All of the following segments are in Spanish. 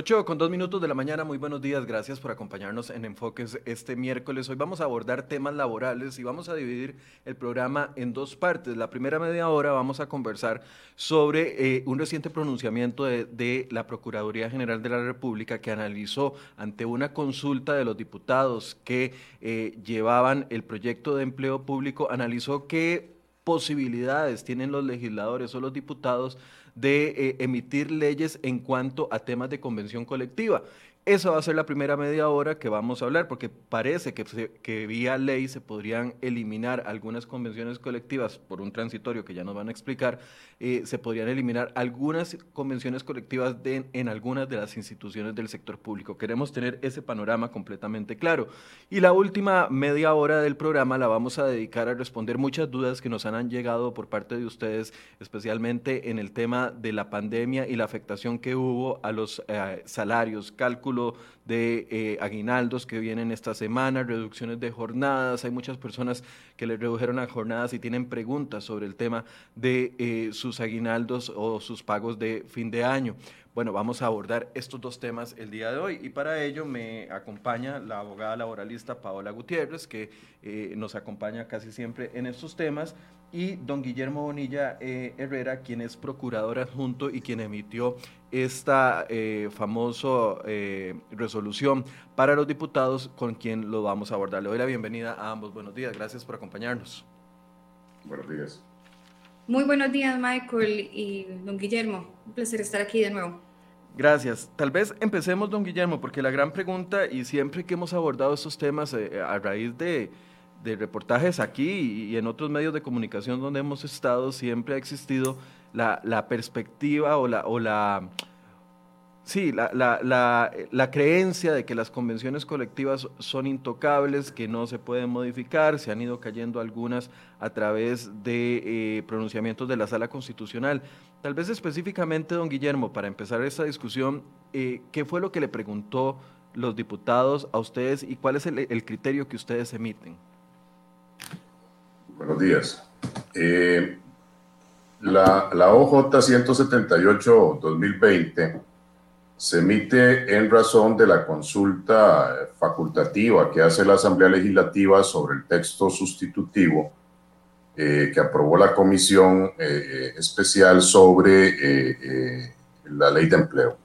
8 con 2 minutos de la mañana, muy buenos días, gracias por acompañarnos en Enfoques este miércoles. Hoy vamos a abordar temas laborales y vamos a dividir el programa en dos partes. La primera media hora vamos a conversar sobre eh, un reciente pronunciamiento de, la Procuraduría General de la República que analizó ante una consulta de los diputados que eh, llevaban el proyecto de empleo público, analizó qué posibilidades tienen los legisladores o los diputados de eh, emitir leyes en cuanto a temas de convención colectiva. Esa va a ser la primera media hora que vamos a hablar, porque parece que, que vía ley se podrían eliminar algunas convenciones colectivas por un transitorio que ya nos van a explicar, eh, se podrían eliminar algunas convenciones colectivas en algunas de las instituciones del sector público. Queremos tener ese panorama completamente claro. Y la última media hora del programa la vamos a dedicar a responder muchas dudas que nos han llegado por parte de ustedes, especialmente en el tema de la pandemia y la afectación que hubo a los eh, salarios, de eh, aguinaldos que vienen esta semana, reducciones de jornadas. Hay muchas personas que le redujeron las jornadas y tienen preguntas sobre el tema de eh, sus aguinaldos o sus pagos de fin de año. Bueno, vamos a abordar estos dos temas el día de hoy y para ello me acompaña la abogada laboralista Paola Gutiérrez, que eh, nos acompaña casi siempre en estos temas, y don Guillermo Bonilla eh, Herrera, quien es procurador adjunto y quien emitió esta eh, famosa resolución para los diputados con quien lo vamos a abordar. Le doy la bienvenida a ambos. Buenos días, gracias por acompañarnos. Buenos días. Muy buenos días, Michael y don Guillermo. Un placer estar aquí de nuevo. Gracias. Tal vez empecemos, don Guillermo, porque la gran pregunta, y siempre que hemos abordado estos temas eh, a raíz de, reportajes aquí y, en otros medios de comunicación donde hemos estado, siempre ha existido la, perspectiva o la, o la Sí, la, creencia de que las convenciones colectivas son intocables, que no se pueden modificar, se han ido cayendo algunas a través de eh, pronunciamientos de la Sala Constitucional. Tal vez específicamente, don Guillermo, para empezar esta discusión, eh, ¿qué fue lo que le preguntó los diputados a ustedes y cuál es el, criterio que ustedes emiten? Buenos días. Eh, la, la OJ 178-2020 se emite en razón de la consulta facultativa que hace la Asamblea Legislativa sobre el texto sustitutivo eh, que aprobó la Comisión eh, Especial sobre la Ley de Empleo.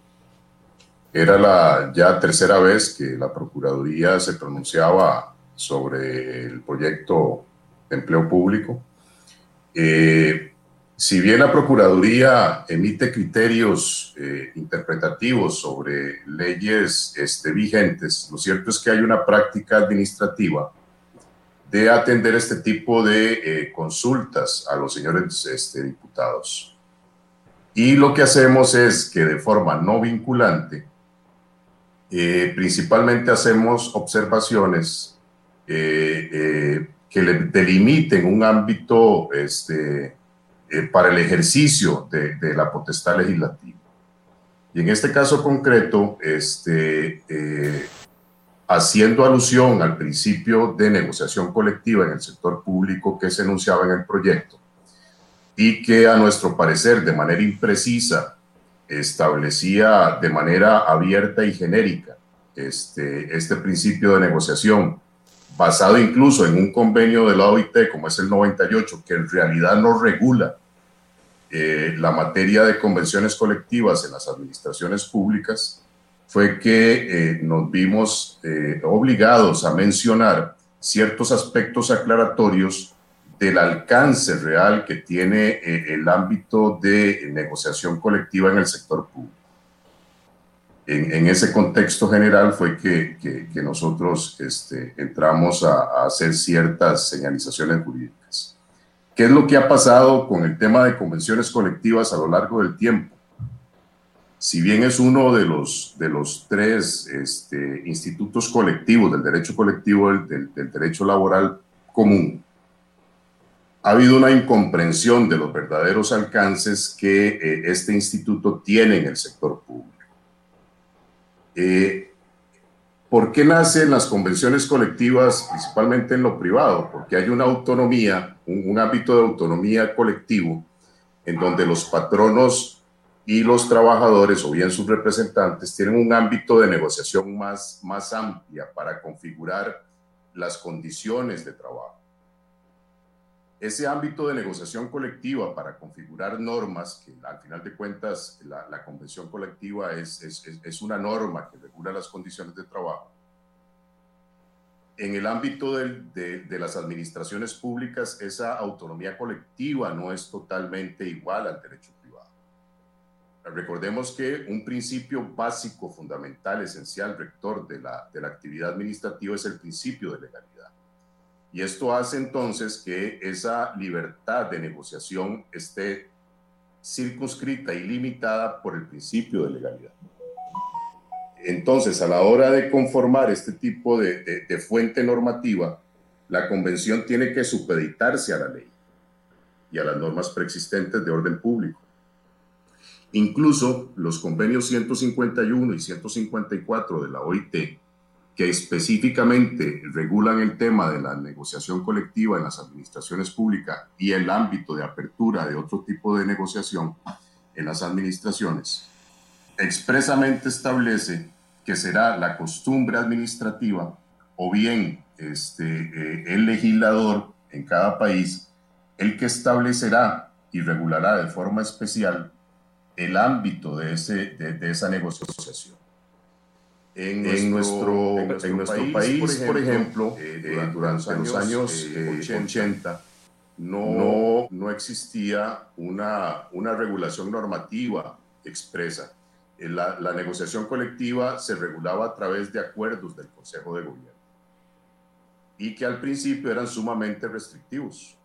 Era la ya tercera vez que la Procuraduría se pronunciaba sobre el proyecto empleo público. Si bien la Procuraduría emite criterios eh, interpretativos sobre leyes este, vigentes, lo cierto es que hay una práctica administrativa de atender este tipo de eh, consultas a los señores este, diputados. Y lo que hacemos es que de forma no vinculante, eh, principalmente hacemos observaciones que le delimiten un ámbito este, eh, para el ejercicio de, la potestad legislativa. Y en este caso concreto, este, eh, haciendo alusión al principio de negociación colectiva en el sector público que se enunciaba en el proyecto y que a nuestro parecer de manera imprecisa establecía de manera abierta y genérica este, este principio de negociación basado incluso en un convenio de la OIT como es el 98, que en realidad no regula eh, la materia de convenciones colectivas en las administraciones públicas, fue que eh, nos vimos eh, obligados a mencionar ciertos aspectos aclaratorios del alcance real que tiene el ámbito de negociación colectiva en el sector público en, ese contexto general fue que, que, nosotros este, entramos a, a, hacer ciertas señalizaciones jurídicas. ¿Qué es lo que ha pasado con el tema de convenciones colectivas a lo largo del tiempo? Si bien es uno de los, de los tres este, institutos colectivos del derecho colectivo, del, del, derecho laboral común, ha habido una incomprensión de los verdaderos alcances que eh, este instituto tiene en el sector público. Eh, ¿Por qué nacen las convenciones colectivas, principalmente en lo privado? Porque hay una autonomía, un, ámbito de autonomía colectivo, en donde los patronos y los trabajadores o bien sus representantes tienen un ámbito de negociación más, más amplia para configurar las condiciones de trabajo. Ese ámbito de negociación colectiva para configurar normas, que al final de cuentas la, la convención colectiva es, es, es, una norma que regula las condiciones de trabajo, en el ámbito de, de, de, las administraciones públicas, esa autonomía colectiva no es totalmente igual al derecho Recordemos que un principio básico, fundamental, esencial, rector de la, de la actividad administrativa es el principio de legalidad. Y esto hace entonces que esa libertad de negociación esté circunscrita y limitada por el principio de legalidad. Entonces, a la hora de conformar este tipo de, fuente normativa, la convención tiene que supeditarse a la ley y a las normas preexistentes de orden público. Incluso los convenios 151 y 154 de la OIT, que específicamente regulan el tema de la negociación colectiva en las administraciones públicas y el ámbito de apertura de otro tipo de negociación en las administraciones, expresamente establece que será la costumbre administrativa o bien este, eh, el legislador en cada país el que establecerá y regulará de forma especial el ámbito de, ese, de, esa negociación. En, en, nuestro, en, nuestro, país, por ejemplo, eh, durante, los años, 80, eh, no, no existía una, una regulación normativa expresa. Eh, la, la, negociación colectiva se regulaba a través de acuerdos del Consejo de Gobierno y que al principio eran sumamente restrictivos.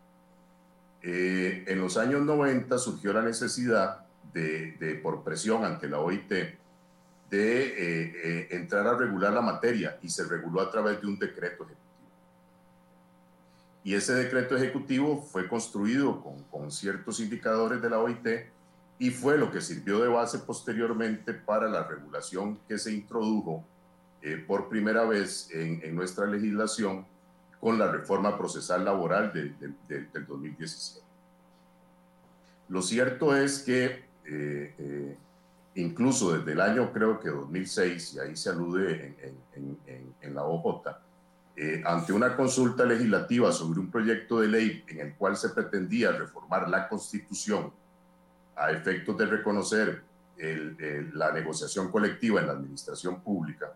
en los años 90 surgió la necesidad de, por presión ante la OIT de eh, eh, entrar a regular la materia y se reguló a través de un decreto ejecutivo. Y ese decreto ejecutivo fue construido con, con ciertos indicadores de la OIT y fue lo que sirvió de base posteriormente para la regulación que se introdujo eh, por primera vez en, nuestra legislación con la reforma procesal laboral de, de, de, del 2017. Lo cierto es que incluso desde el año creo que 2006, y ahí se alude en, la OJ, eh, ante una consulta legislativa sobre un proyecto de ley en el cual se pretendía reformar la constitución a efectos de reconocer la negociación colectiva en la administración pública,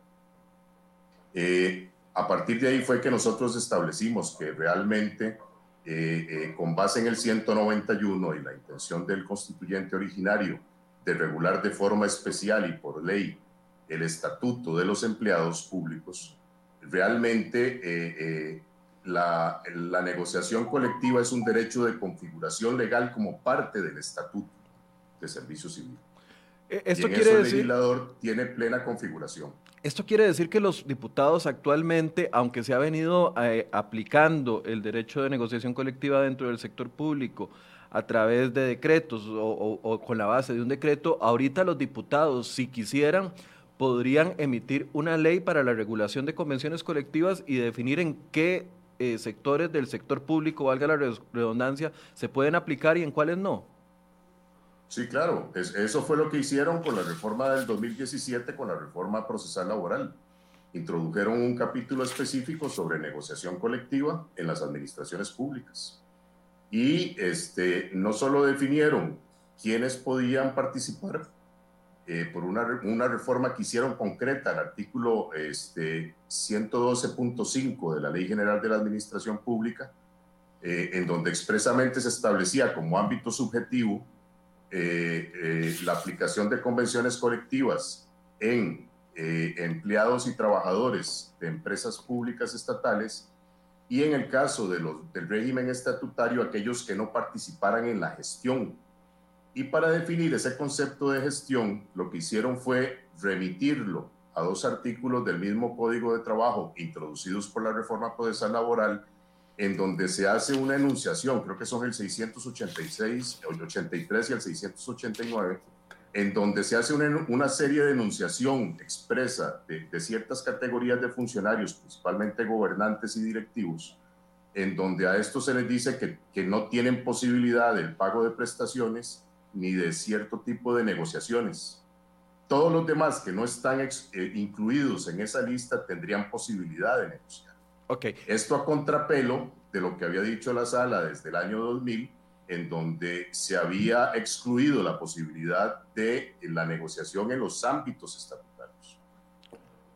a partir de ahí fue que nosotros establecimos que realmente eh, eh, con base en el 191 y la intención del constituyente originario de regular de forma especial y por ley el estatuto de los empleados públicos, realmente eh, la, la, negociación colectiva es un derecho de configuración legal como parte del estatuto de servicio civil. Esto y en quiere eso decir... el legislador tiene plena configuración. Esto quiere decir que los diputados actualmente, aunque se ha venido eh, aplicando el derecho de negociación colectiva dentro del sector público a través de decretos o, con la base de un decreto, ahorita los diputados, si quisieran, podrían emitir una ley para la regulación de convenciones colectivas y definir en qué eh, sectores del sector público, valga la redundancia, se pueden aplicar y en cuáles no. Sí, claro, es, eso fue lo que hicieron con la reforma del 2017, con la reforma procesal laboral. Introdujeron un capítulo específico sobre negociación colectiva en las administraciones públicas. Y este, no solo definieron quiénes podían participar eh, por una, una, reforma que hicieron concreta, el artículo este, 112.5 de la Ley General de la Administración Pública, eh, en donde expresamente se establecía como ámbito subjetivo eh, la aplicación de convenciones colectivas en empleados y trabajadores de empresas públicas estatales y en el caso de los, del régimen estatutario aquellos que no participaran en la gestión. Y para definir ese concepto de gestión, lo que hicieron fue remitirlo a dos artículos del mismo Código de Trabajo introducidos por la reforma procesal laboral en donde se hace una enunciación, creo que son el 686, el 83 y el 689, en donde se hace una, una serie de enunciación expresa de, de, ciertas categorías de funcionarios, principalmente gobernantes y directivos, en donde a estos se les dice que, que no tienen posibilidad del pago de prestaciones ni de cierto tipo de negociaciones. Todos los demás que no están eh, incluidos en esa lista tendrían posibilidad de negociar. Okay. Esto a contrapelo de lo que había dicho la sala desde el año 2000, en donde se había excluido la posibilidad de la negociación en los ámbitos estatutarios.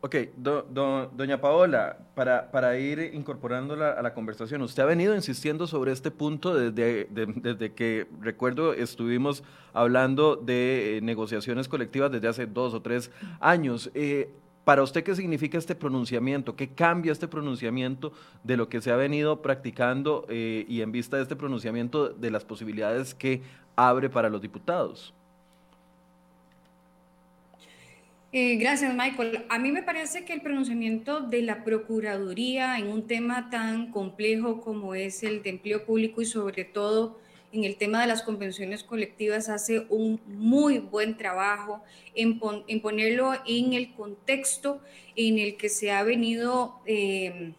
Ok, doña Paola, para, para ir incorporándola a la conversación, usted ha venido insistiendo sobre este punto desde, desde que, recuerdo, estuvimos hablando de eh, negociaciones colectivas desde hace dos o tres años. Eh, para usted, ¿qué significa este pronunciamiento? ¿Qué cambia este pronunciamiento de lo que se ha venido practicando eh, y en vista de este pronunciamiento de las posibilidades que abre para los diputados? Eh, gracias, Michael. A mí me parece que el pronunciamiento de la Procuraduría en un tema tan complejo como es el de empleo público y sobre todo en el tema de las convenciones colectivas hace un muy buen trabajo en, ponerlo en el contexto en el que se ha venido, eh,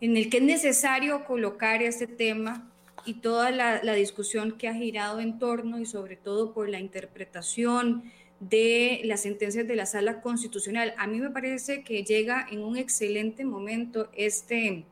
en el que es necesario colocar este tema y toda la, discusión que ha girado en torno y sobre todo por la interpretación de las sentencias de la sala constitucional. A mí me parece que llega en un excelente momento este,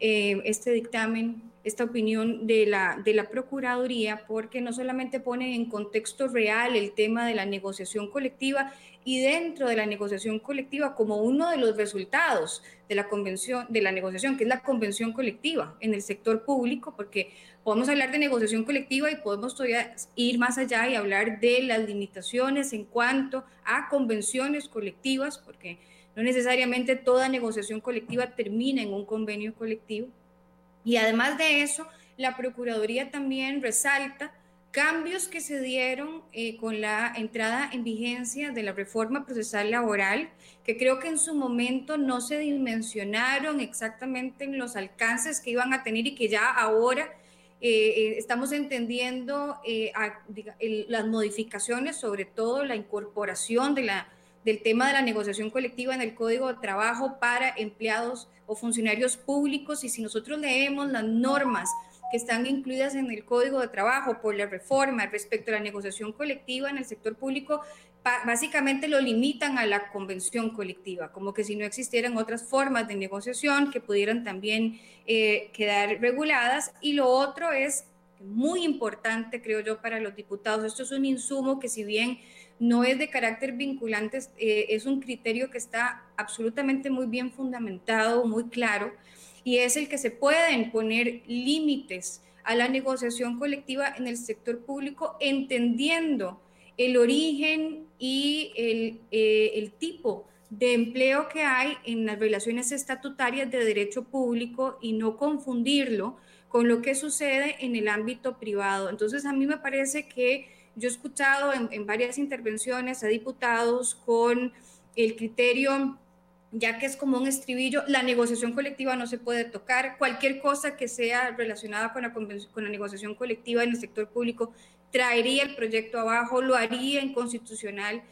eh, este dictamen, esta opinión de la, de la Procuraduría, porque no solamente pone en contexto real el tema de la negociación colectiva y dentro de la negociación colectiva como uno de los resultados de la convención, de la negociación, que es la convención colectiva en el sector público, porque podemos hablar de negociación colectiva y podemos todavía ir más allá y hablar de las limitaciones en cuanto a convenciones colectivas, porque no necesariamente toda negociación colectiva termina en un convenio colectivo. Y además de eso, la Procuraduría también resalta cambios que se dieron eh, con la entrada en vigencia de la reforma procesal laboral, que creo que en su momento no se dimensionaron exactamente en los alcances que iban a tener y que ya ahora eh, eh, estamos entendiendo las modificaciones, sobre todo la incorporación de la, del tema de la negociación colectiva en el Código de Trabajo para empleados o funcionarios públicos. Y si nosotros leemos las normas que están incluidas en el Código de Trabajo por la reforma respecto a la negociación colectiva en el sector público, básicamente lo limitan a la convención colectiva, como que si no existieran otras formas de negociación que pudieran también eh, quedar reguladas. Y lo otro es muy importante, creo yo, para los diputados. Esto es un insumo que si bien no es de carácter vinculante, eh, es un criterio que está absolutamente muy bien fundamentado, muy claro, y es el que se pueden poner límites a la negociación colectiva en el sector público, entendiendo el origen y el, eh, el tipo de empleo que hay en las relaciones estatutarias de derecho público y no confundirlo con lo que sucede en el ámbito privado. Entonces, a mí me parece que yo he escuchado en, en varias intervenciones a diputados con el criterio ya que es como un estribillo, la negociación colectiva no se puede tocar, cualquier cosa que sea relacionada con la, con la negociación colectiva en el sector público traería el proyecto abajo, lo haría inconstitucional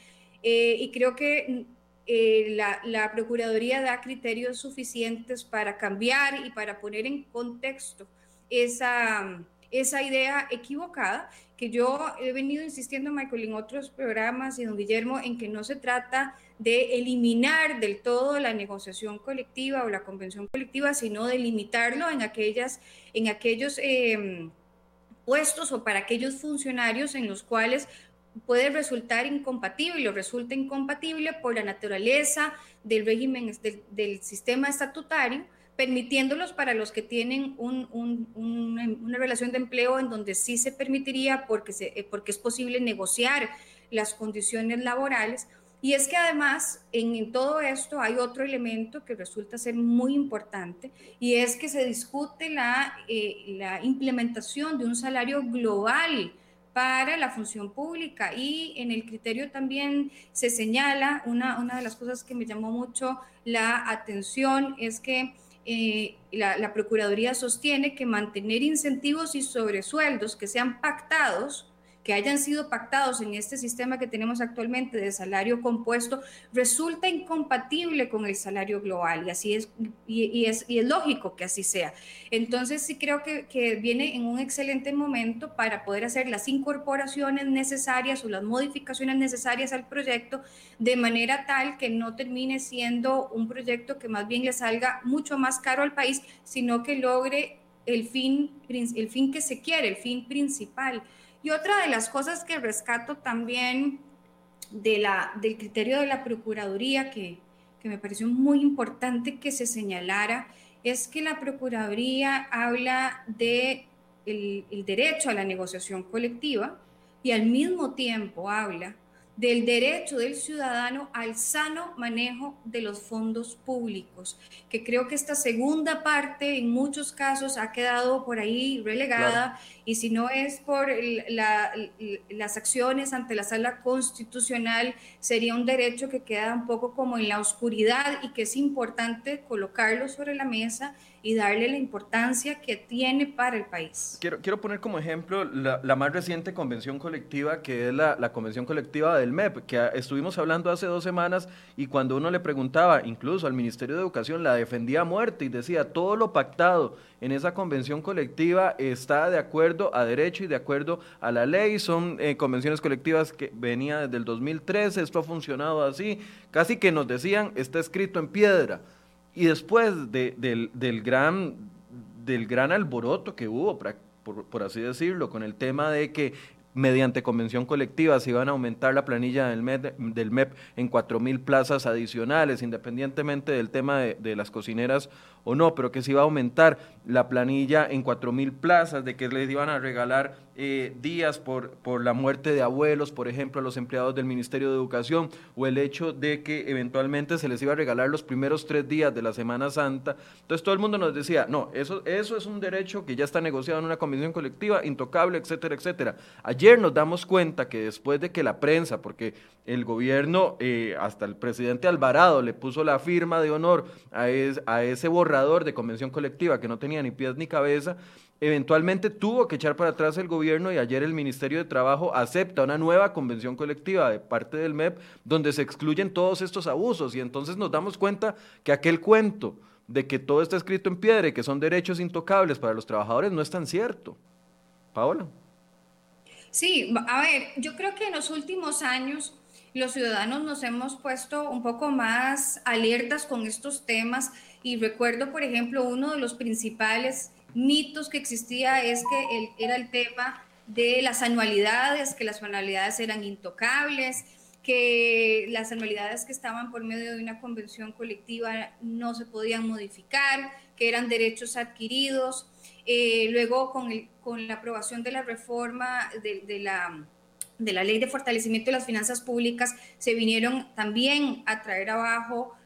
eh, y creo que eh, la, Procuraduría da criterios suficientes para cambiar y para poner en contexto esa, esa idea equivocada que yo he venido insistiendo, Michael, en otros programas y don Guillermo, en que no se trata de eliminar del todo la negociación colectiva o la convención colectiva, sino de limitarlo en, aquellas, en aquellos... Eh, puestos o para aquellos funcionarios en los cuales puede resultar incompatible o resulta incompatible por la naturaleza del régimen del, sistema estatutario, permitiéndolos para los que tienen una relación de empleo en donde sí se permitiría eh, porque es posible negociar las condiciones laborales. Y es que además en, todo esto hay otro elemento que resulta ser muy importante y es que se discute la, eh, la implementación de un salario global para la función pública. Y en el criterio también se señala una de las cosas que me llamó mucho la atención es que eh, la, la Procuraduría sostiene que mantener incentivos y sobresueldos que sean pactados que hayan sido pactados en este sistema que tenemos actualmente de salario compuesto resulta incompatible con el salario global y así es, y, es, y es lógico que así sea. Entonces sí creo que, que viene en un excelente momento para poder hacer las incorporaciones necesarias o las modificaciones necesarias al proyecto de manera tal que no termine siendo un proyecto que más bien le salga mucho más caro al país, sino que logre el fin, el fin que se quiere, el fin principal. Y otra de las cosas que rescato también del criterio de la Procuraduría, que, me pareció muy importante que se señalara, es que la Procuraduría habla de el derecho a la negociación colectiva y al mismo tiempo habla del derecho del ciudadano al sano manejo de los fondos públicos, que creo que esta segunda parte en muchos casos ha quedado por ahí relegada y si no es por las acciones ante la sala constitucional, sería un derecho que queda un poco como en la oscuridad y que es importante colocarlo sobre la mesa y darle la importancia que tiene para el país. Quiero, quiero poner como ejemplo la, más reciente convención colectiva, que es la, la, convención colectiva del MEP, que estuvimos hablando hace dos semanas y cuando uno le preguntaba, incluso al Ministerio de Educación, la defendía a muerte y decía, todo lo pactado en esa convención colectiva está de acuerdo a derecho y de acuerdo a la ley, son eh, convenciones colectivas que venía desde el 2013, esto ha funcionado así, casi que nos decían, está escrito en piedra. Y después del, del, gran, del gran alboroto que hubo, por, así decirlo, con el tema de que mediante convención colectiva se iban a aumentar la planilla del MEP, del MEP en 4.000 plazas adicionales, independientemente del tema de, de las cocineras o no, pero que se iba a aumentar la planilla en 4.000 plazas, de que les iban a regalar eh, días por, por la muerte de abuelos, por ejemplo, a los empleados del Ministerio de Educación, o el hecho de que eventualmente se les iba a regalar los primeros tres días de la Semana Santa. Entonces todo el mundo nos decía, no, eso, eso es un derecho que ya está negociado en una convención colectiva, intocable, etcétera, etcétera. Ayer nos damos cuenta que después de que la prensa, porque el gobierno, eh, hasta el presidente Alvarado le puso la firma de honor a, a ese borrador de convención colectiva que no tenía ni pies ni cabeza, eventualmente tuvo que echar para atrás el gobierno y ayer el Ministerio de Trabajo acepta una nueva convención colectiva de parte del MEP donde se excluyen todos estos abusos y entonces nos damos cuenta que aquel cuento de que todo está escrito en piedra y que son derechos intocables para los trabajadores no es tan cierto. Paola. Sí, a ver, yo creo que en los últimos años los ciudadanos nos hemos puesto un poco más alertas con estos temas y recuerdo, por ejemplo, uno de los principales mitos que existía es que era el tema de las anualidades, que las anualidades eran intocables, que las anualidades que estaban por medio de una convención colectiva no se podían modificar, que eran derechos adquiridos. Eh, luego, con, con, la aprobación de la reforma de, la, de la ley de fortalecimiento de las finanzas públicas, se vinieron también a traer abajo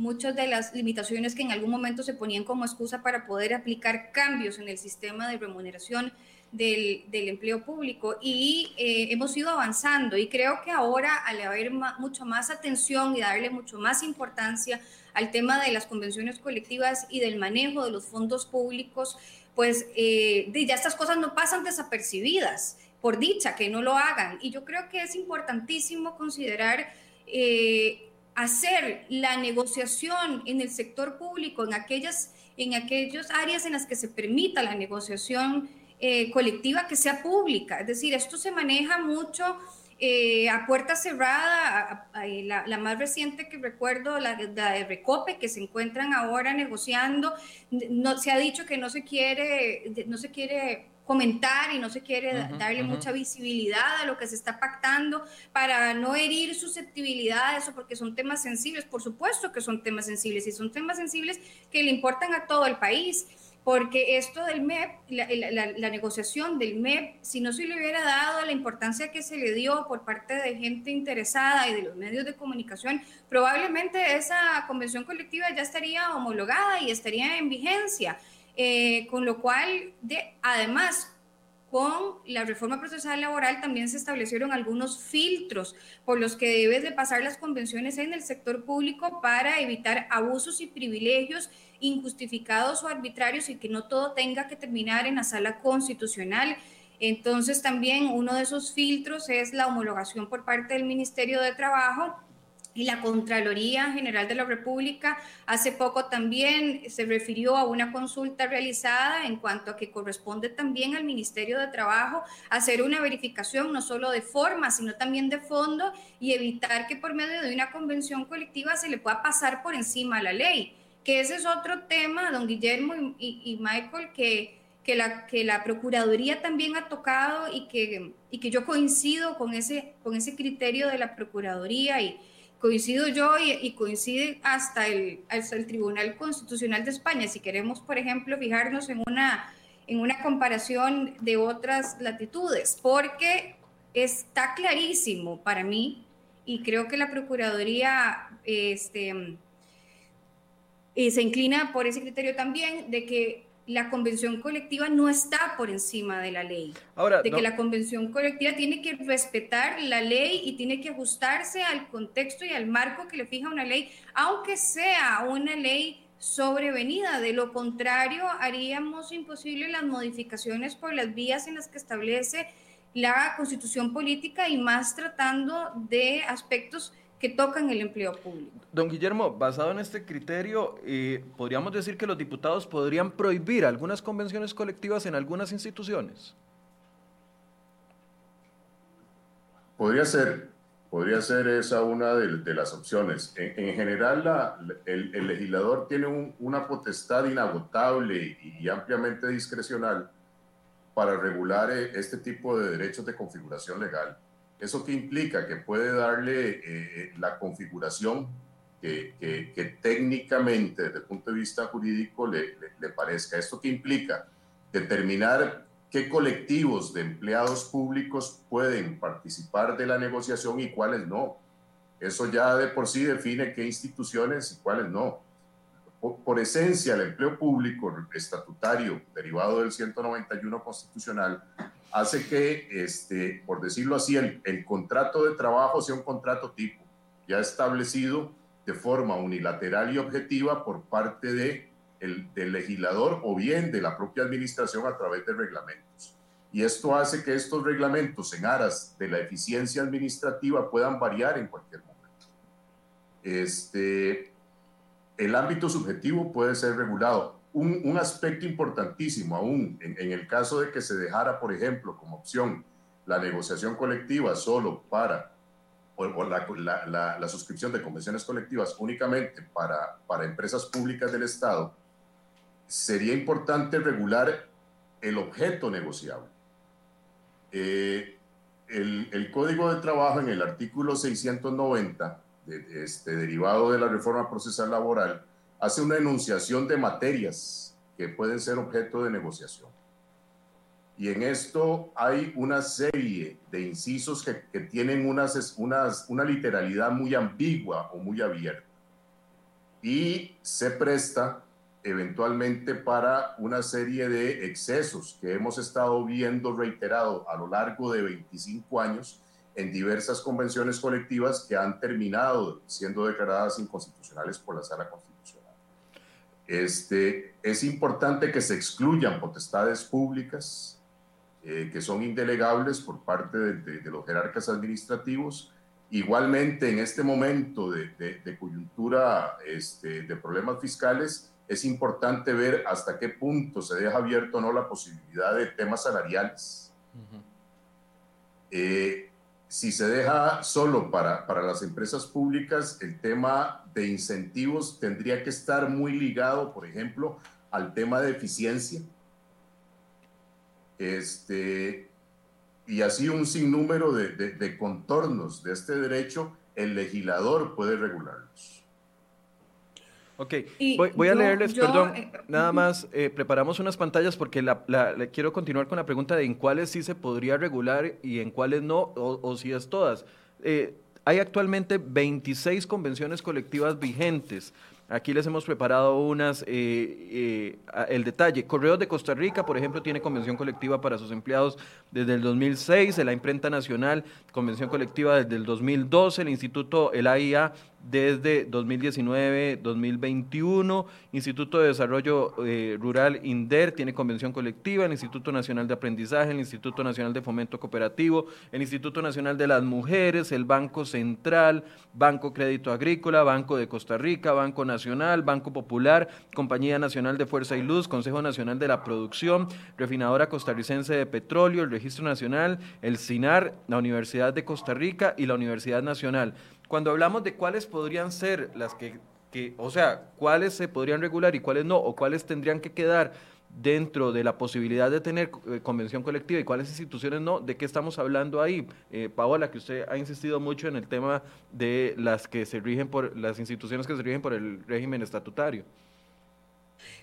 muchas de las limitaciones que en algún momento se ponían como excusa para poder aplicar cambios en el sistema de remuneración del, empleo público y eh, hemos ido avanzando y creo que ahora al haber mucho más atención y darle mucho más importancia al tema de las convenciones colectivas y del manejo de los fondos públicos, pues eh, ya estas cosas no pasan desapercibidas, por dicha que no lo hagan. Y yo creo que es importantísimo considerar eh, hacer la negociación en el sector público, en aquellas, en aquellas áreas en las que se permita la negociación eh, colectiva que sea pública. Es decir, esto se maneja mucho eh, a puerta cerrada, la, la, más reciente que recuerdo, la, la, de Recope, que se encuentran ahora negociando, no, se ha dicho que no se quiere, no se quiere comentar y no se quiere darle mucha visibilidad a lo que se está pactando para no herir susceptibilidades o porque son temas sensibles. Por supuesto que son temas sensibles y son temas sensibles que le importan a todo el país. Porque esto del MEP, la, negociación del MEP, si no se le hubiera dado la importancia que se le dio por parte de gente interesada y de los medios de comunicación, probablemente esa convención colectiva ya estaría homologada y estaría en vigencia. Eh, con lo cual, de, además, con la reforma procesal laboral también se establecieron algunos filtros por los que debes de pasar las convenciones en el sector público para evitar abusos y privilegios injustificados o arbitrarios y que no todo tenga que terminar en la sala constitucional. Entonces también uno de esos filtros es la homologación por parte del Ministerio de Trabajo y la Contraloría General de la República hace poco también se refirió a una consulta realizada en cuanto a que corresponde también al Ministerio de Trabajo hacer una verificación no solo de forma, sino también de fondo y evitar que por medio de una convención colectiva se le pueda pasar por encima a la ley. Que ese es otro tema, don Guillermo y, Michael, que, que, la, que la Procuraduría también ha tocado y que, y que yo coincido con ese, con ese criterio de la Procuraduría y coincido yo y, coincide hasta el, el Tribunal Constitucional de España. Si queremos, por ejemplo, fijarnos en una, en una comparación de otras latitudes, porque está clarísimo para mí y creo que la Procuraduría este, se inclina por ese criterio también de que la convención colectiva no está por encima de la ley. Ahora, de que la convención colectiva tiene que respetar la ley y tiene que ajustarse al contexto y al marco que le fija una ley, aunque sea una ley sobrevenida. De lo contrario, haríamos imposible las modificaciones por las vías en las que establece la constitución política y más tratando de aspectos que tocan el empleo público. Don Guillermo, basado en este criterio, eh, ¿podríamos decir que los diputados podrían prohibir algunas convenciones colectivas en algunas instituciones? Podría ser, podría ser esa una de, las opciones. En, general, el, legislador tiene una potestad inagotable y, ampliamente discrecional para regular eh, este tipo de derechos de configuración legal ¿Eso qué implica? Que puede darle eh, la configuración que, que, técnicamente, desde el punto de vista jurídico, le, le, parezca. ¿Esto qué implica? Determinar qué colectivos de empleados públicos pueden participar de la negociación y cuáles no. Eso ya de por sí define qué instituciones y cuáles no. Por, por esencia, el empleo público estatutario derivado del 191 constitucional hace que, este, por decirlo así, el, contrato de trabajo sea un contrato tipo, ya establecido de forma unilateral y objetiva por parte de el, del legislador o bien de la propia administración a través de reglamentos. Y esto hace que estos reglamentos en aras de la eficiencia administrativa puedan variar en cualquier momento. Este, el ámbito subjetivo puede ser regulado un, aspecto importantísimo aún en, el caso de que se dejara, por ejemplo, como opción la negociación colectiva solo para, o, la, suscripción de convenciones colectivas únicamente para, para empresas públicas del Estado, sería importante regular el objeto negociable. Eh, el, Código de Trabajo en el artículo 690, este, derivado de la reforma procesal laboral, hace una enunciación de materias que pueden ser objeto de negociación. Y en esto hay una serie de incisos que, tienen unas, unas, una literalidad muy ambigua o muy abierta. Y se presta eventualmente para una serie de excesos que hemos estado viendo reiterado a lo largo de 25 años en diversas convenciones colectivas que han terminado siendo declaradas inconstitucionales por la Sala Constitucional. Este, es importante que se excluyan potestades públicas eh, que son indelegables por parte de, los jerarcas administrativos. Igualmente, en este momento de, coyuntura este, de problemas fiscales, es importante ver hasta qué punto se deja abierto o no la posibilidad de temas salariales si se deja solo para, para las empresas públicas, el tema de incentivos tendría que estar muy ligado, por ejemplo, al tema de eficiencia. Este, y así un sinnúmero de, de contornos de este derecho, el legislador puede regularlos. Ok, voy, a leerles, perdón, eh, nada más, eh, preparamos unas pantallas porque la, quiero continuar con la pregunta de en cuáles sí se podría regular y en cuáles no, o, si es todas. Eh, hay actualmente 26 convenciones colectivas vigentes. Aquí les hemos preparado unas, el detalle. Correos de Costa Rica, por ejemplo, tiene convención colectiva para sus empleados desde el 2006, la Imprenta Nacional, convención colectiva desde el 2012, el Instituto, el AIA, desde 2019-2021. Instituto de Desarrollo eh, Rural INDER tiene convención colectiva, el Instituto Nacional de Aprendizaje, el Instituto Nacional de Fomento Cooperativo, el Instituto Nacional de las Mujeres, el Banco Central, Banco Crédito Agrícola, Banco de Costa Rica, Banco Nacional, Banco Popular, Compañía Nacional de Fuerza y Luz, Consejo Nacional de la Producción, Refinadora Costarricense de Petróleo, el Registro Nacional, el CINAR, la Universidad de Costa Rica y la Universidad Nacional. Cuando hablamos de cuáles podrían ser las que, o sea, cuáles se podrían regular y cuáles no, o cuáles tendrían que quedar dentro de la posibilidad de tener eh, convención colectiva y cuáles instituciones no, ¿de qué estamos hablando ahí? Eh, Paola, que usted ha insistido mucho en el tema de las que se rigen por, las instituciones que se rigen por el régimen estatutario.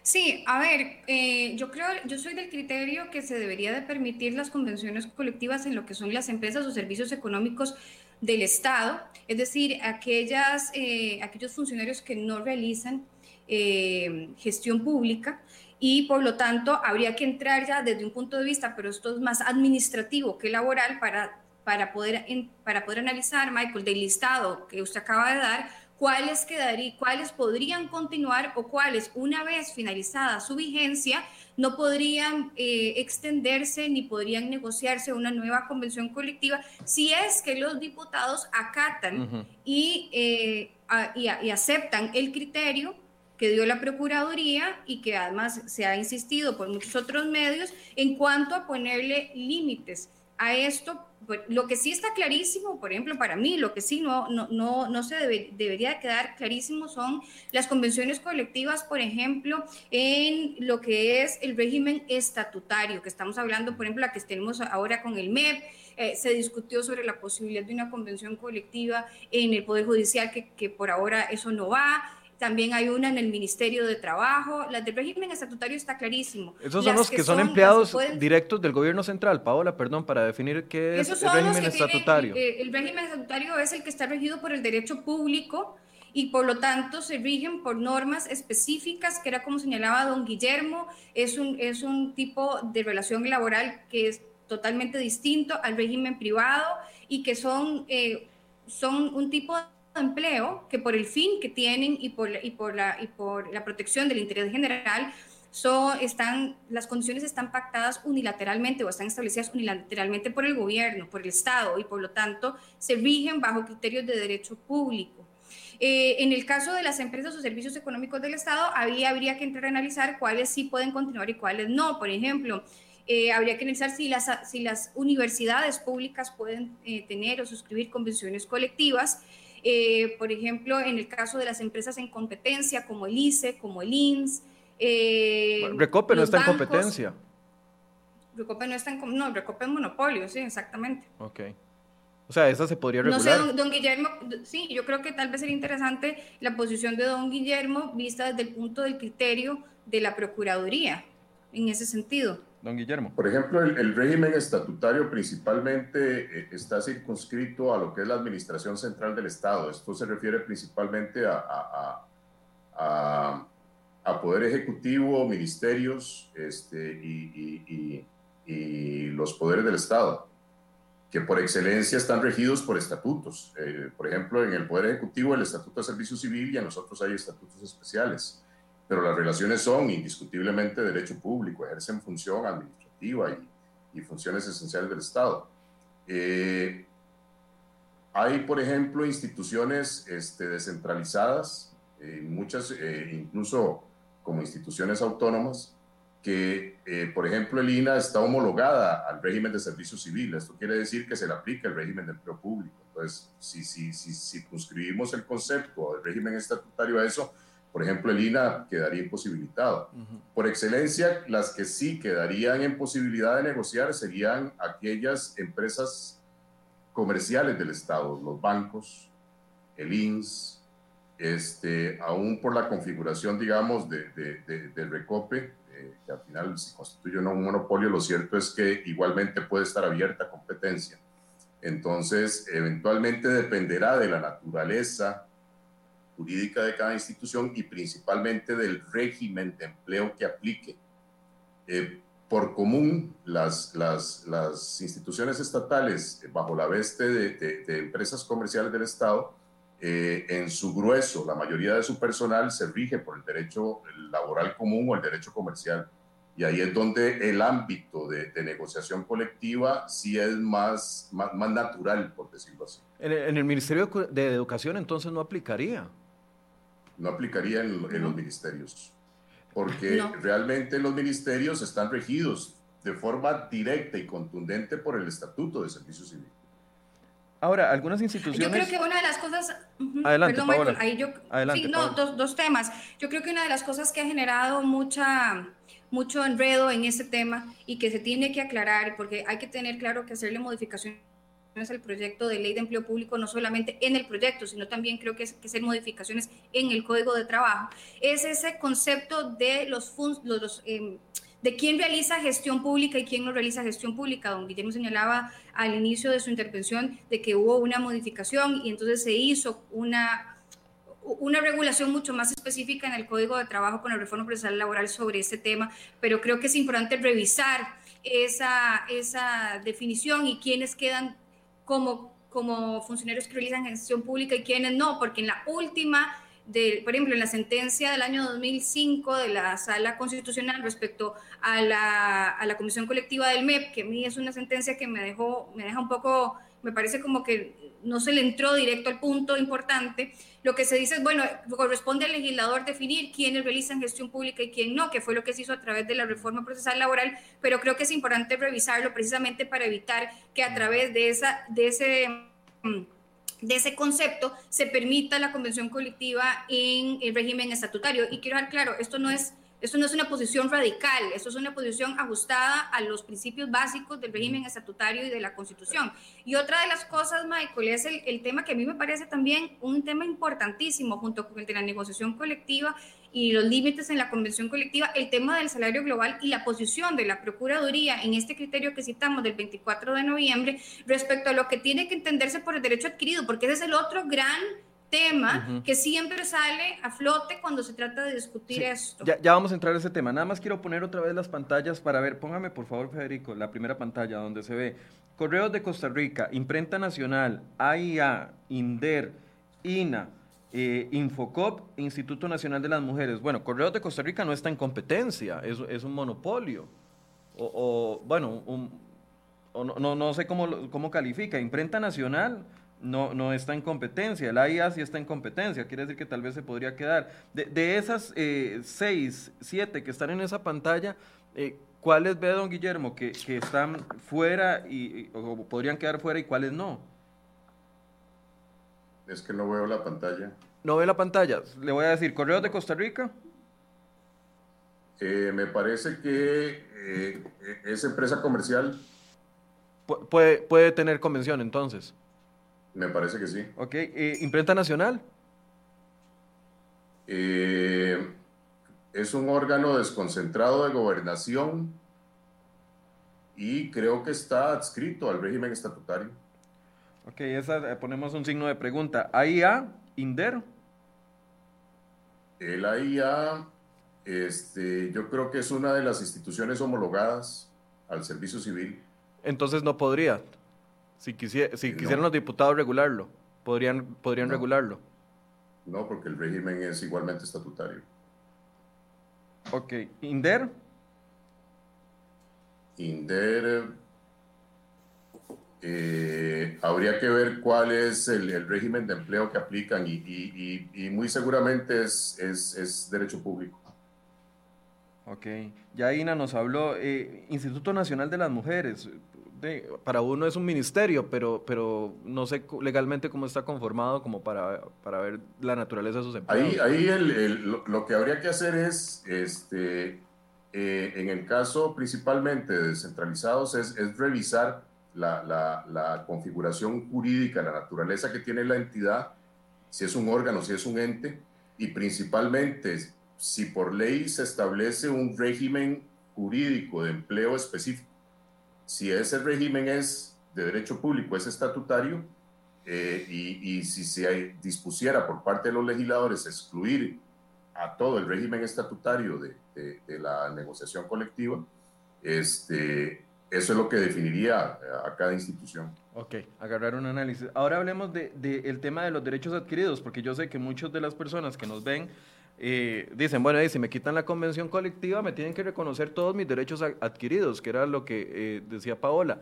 Sí, a ver, eh, yo creo, yo soy del criterio que se debería de permitir las convenciones colectivas en lo que son las empresas o servicios económicos del Estado, es decir, aquellas, eh, aquellos funcionarios que no realizan eh, gestión pública y por lo tanto habría que entrar ya desde un punto de vista, pero esto es más administrativo que laboral para, para, poder, para poder analizar, Michael, del listado que usted acaba de dar, cuáles quedarían, cuáles podrían continuar o cuáles, una vez finalizada su vigencia, no podrían eh, extenderse ni podrían negociarse una nueva convención colectiva si es que los diputados acatan y, eh, y, aceptan el criterio que dio la Procuraduría y que además se ha insistido por muchos otros medios en cuanto a ponerle límites a esto lo que sí está clarísimo, por ejemplo, para mí, lo que sí no, no, no, no se debería quedar clarísimo son las convenciones colectivas, por ejemplo, en lo que es el régimen estatutario, que estamos hablando, por ejemplo, la que tenemos ahora con el MEP, eh, se discutió sobre la posibilidad de una convención colectiva en el Poder Judicial, que, que por ahora eso no va también hay una en el Ministerio de Trabajo. Las del régimen estatutario está clarísimo. Esos son los que, son, empleados directos del gobierno central, Paola, perdón, para definir qué es el régimen estatutario. Eh, el régimen estatutario es el que está regido por el derecho público y por lo tanto se rigen por normas específicas, que era como señalaba don Guillermo, es un, es un tipo de relación laboral que es totalmente distinto al régimen privado y que son, eh, son un tipo de empleo que por el fin que tienen y por, y por, la, y por la protección del interés general, son, están, las condiciones están pactadas unilateralmente o están establecidas unilateralmente por el gobierno, por el Estado y por lo tanto se rigen bajo criterios de derecho público. Eh, en el caso de las empresas o servicios económicos del Estado, había, habría que entrar a analizar cuáles sí pueden continuar y cuáles no. Por ejemplo, eh, habría que analizar si las, si las universidades públicas pueden eh, tener o suscribir convenciones colectivas. Eh, por ejemplo, en el caso de las empresas en competencia, como el ICE, como el INS. Eh, Recope no está en competencia. Recope no está en no, Recope es monopolio, sí, exactamente. Ok. O sea, esa se podría regular. No sé, don, Guillermo, sí, yo creo que tal vez sería interesante la posición de don Guillermo vista desde el punto del criterio de la Procuraduría, en ese sentido. Don Guillermo. Por ejemplo, el, régimen estatutario principalmente eh, está circunscrito a lo que es la administración central del Estado. Esto se refiere principalmente a, a, a, Poder Ejecutivo, ministerios este, y, y, los poderes del Estado, que por excelencia están regidos por estatutos. Eh, por ejemplo, en el Poder Ejecutivo el Estatuto de Servicio Civil y en nosotros hay estatutos especiales pero las relaciones son indiscutiblemente derecho público, ejercen función administrativa y, funciones esenciales del Estado. Eh, hay, por ejemplo, instituciones este, descentralizadas, eh, muchas eh, incluso como instituciones autónomas, que, por ejemplo, el INA está homologada al régimen de servicio civil. Esto quiere decir que se le aplica el régimen de empleo público. Entonces, si, si, si circunscribimos el concepto del régimen estatutario a eso, por ejemplo, el INA quedaría imposibilitado. Por excelencia, las que sí quedarían en posibilidad de negociar serían aquellas empresas comerciales del Estado, los bancos, el INS, este, aún por la configuración, digamos, de, del recope, eh, que al final si constituye un monopolio, lo cierto es que igualmente puede estar abierta competencia. Entonces, eventualmente dependerá de la naturaleza jurídica de cada institución y principalmente del régimen de empleo que aplique. Eh, por común, las, las, las, instituciones estatales, eh, bajo la veste de, de, empresas comerciales del Estado, eh, en su grueso, la mayoría de su personal se rige por el derecho laboral común o el derecho comercial. Y ahí es donde el ámbito de, negociación colectiva sí es más, más, natural, por decirlo así. En el, Ministerio de Educación entonces no aplicaría. No aplicaría en, los ministerios, porque realmente los ministerios están regidos de forma directa y contundente por el Estatuto de Servicio Civil. Ahora, algunas instituciones... Yo creo que una de las cosas... Adelante, Perdón, ahí yo... sí, no, dos, dos, temas. Yo creo que una de las cosas que ha generado mucha mucho enredo en este tema y que se tiene que aclarar porque hay que tener claro que hacerle modificaciones al proyecto de ley de empleo público, no solamente en el proyecto, sino también creo que es que hacer modificaciones en el código de trabajo, es ese concepto de los, los, em, de quién realiza gestión pública y quién no realiza gestión pública. Don Guillermo señalaba al inicio de su intervención de que hubo una modificación y entonces se hizo una una regulación mucho más específica en el Código de Trabajo con la reforma procesal laboral sobre este tema, pero creo que es importante revisar esa, esa definición y quiénes quedan como, como funcionarios que realizan gestión pública y quiénes no, porque en la última, de, por ejemplo, en la sentencia del año 2005 de la Sala Constitucional respecto a la, a la Comisión Colectiva del MEP, que a mí es una sentencia que me, dejó, me deja un poco, me parece como que no se le entró directo al punto importante, lo que se dice es, bueno, corresponde al legislador definir quiénes realizan gestión pública y quién no, que fue lo que se hizo a través de la reforma procesal laboral, pero creo que es importante revisarlo precisamente para evitar que a través de, esa, de ese de ese concepto se permita la convención colectiva en el régimen estatutario. Y quiero dejar claro, esto no es esto no es una posición radical, esto es una posición ajustada a los principios básicos del régimen estatutario y de la Constitución. Y otra de las cosas, Michael, es el, el, tema que a mí me parece también un tema importantísimo junto con el de la negociación colectiva y los límites en la convención colectiva, el tema del salario global y la posición de la Procuraduría en este criterio que citamos del 24 de noviembre respecto a lo que tiene que entenderse por el derecho adquirido, porque ese es el otro gran tema que siempre sale a flote cuando se trata de discutir esto. Ya, ya, vamos a entrar a ese tema. Nada más quiero poner otra vez las pantallas para ver. Póngame, por favor, Federico, la primera pantalla donde se ve Correos de Costa Rica, Imprenta Nacional, AIA, INDER, INA, eh, Infocop, Instituto Nacional de las Mujeres. Bueno, Correos de Costa Rica no está en competencia, es, es un monopolio. O, bueno, no, no, sé cómo, cómo califica. Imprenta Nacional no, no está en competencia. La IA sí está en competencia, quiere decir que tal vez se podría quedar. De, esas eh, seis, siete que están en esa pantalla, eh, ¿cuáles ve don Guillermo que, están fuera y, o podrían quedar fuera y cuáles no? Es que no veo la pantalla. ¿No ve la pantalla? Le voy a decir, Correos de Costa Rica. Eh, me parece que es empresa comercial. puede, puede tener convención entonces. Me parece que sí. Ok, eh, ¿imprenta nacional? Eh, es un órgano desconcentrado de gobernación y creo que está adscrito al régimen estatutario. Ok, esa, eh, ponemos un signo de pregunta. ¿AIA, INDER? El AIA, este, yo creo que es una de las instituciones homologadas al servicio civil. Entonces no podría. Si, si quisieran los diputados regularlo, podrían, podrían regularlo. No, porque el régimen es igualmente estatutario. Ok. ¿Inder? Inder, eh, habría que ver cuál es el, régimen de empleo que aplican y, muy seguramente es, es, derecho público. Ok, ya Ina nos habló, eh, Instituto Nacional de las Mujeres, para uno es un ministerio, pero, pero no sé legalmente cómo está conformado como para, para ver la naturaleza de sus empleados. Ahí, ahí lo, que habría que hacer es, este, eh, en el caso principalmente de descentralizados, es, es revisar la, la, la, configuración jurídica, la naturaleza que tiene la entidad, si es un órgano, si es un ente, y principalmente si por ley se establece un régimen jurídico de empleo específico si ese régimen es de derecho público, es estatutario, eh, y, si se dispusiera por parte de los legisladores excluir a todo el régimen estatutario de, la negociación colectiva, este, Eso es lo que definiría a cada institución. Ok, agarrar un análisis. Ahora hablemos del de, el tema de los derechos adquiridos, porque yo sé que muchas de las personas que nos ven eh, dicen, bueno, si me quitan la convención colectiva, me tienen que reconocer todos mis derechos adquiridos, que era lo que eh, decía Paola.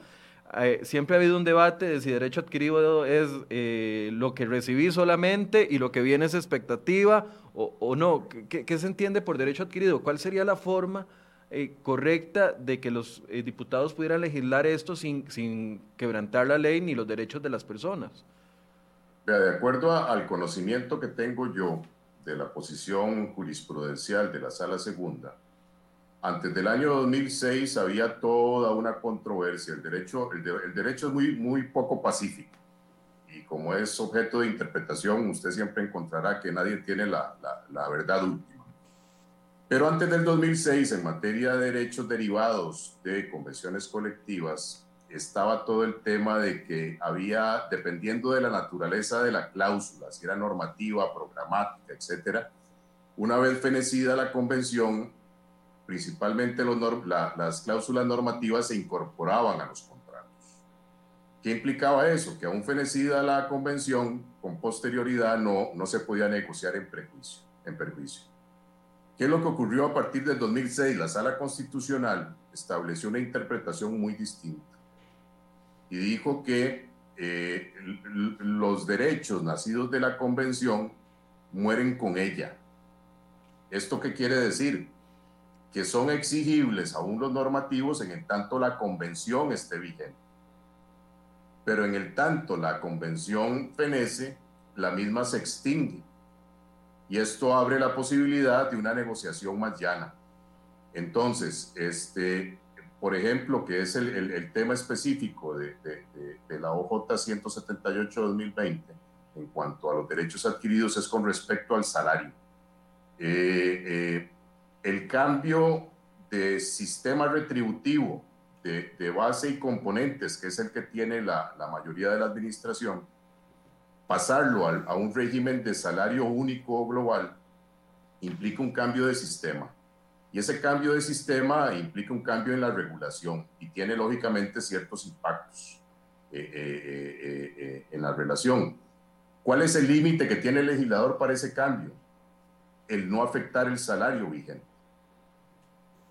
Eh, siempre ha habido un debate de si derecho adquirido es lo que recibí solamente y lo que viene es expectativa o, no. ¿Qué, se entiende por derecho adquirido? ¿Cuál sería la forma correcta de que los diputados pudieran legislar esto sin, quebrantar la ley ni los derechos de las personas? De acuerdo al conocimiento que tengo yo, de la posición jurisprudencial de la Sala Segunda, antes del año 2006 había toda una controversia. El derecho, el, derecho es muy, muy poco pacífico y como es objeto de interpretación, usted siempre encontrará que nadie tiene la, la, la verdad última. Pero antes del 2006, en materia de derechos derivados de convenciones colectivas, estaba todo el tema de que había, dependiendo de la naturaleza de la cláusula, si era normativa, programática, etcétera, una vez fenecida la convención, principalmente las cláusulas normativas se incorporaban a los contratos. ¿Qué implicaba eso? Que aún fenecida la convención, con posterioridad no, no se podía negociar en, en perjuicio. ¿Qué es lo que ocurrió a partir del 2006? La Sala Constitucional estableció una interpretación muy distinta y dijo que eh, los derechos nacidos de la convención mueren con ella. ¿Esto qué quiere decir? Que son exigibles aún los normativos en el tanto la convención esté vigente. Pero en el tanto la convención fenece, la misma se extingue. Y esto abre la posibilidad de una negociación más llana. Entonces, este, por ejemplo, que es el, tema específico de, la OJ 178-2020 en cuanto a los derechos adquiridos es con respecto al salario. Eh, eh, el cambio de sistema retributivo de, base y componentes, que es el que tiene la, mayoría de la administración, pasarlo a un régimen de salario único global implica un cambio de sistema y ese cambio de sistema implica un cambio en la regulación y tiene lógicamente ciertos impactos eh, eh, eh, en la relación. ¿Cuál es el límite que tiene el legislador para ese cambio? El no afectar el salario vigente.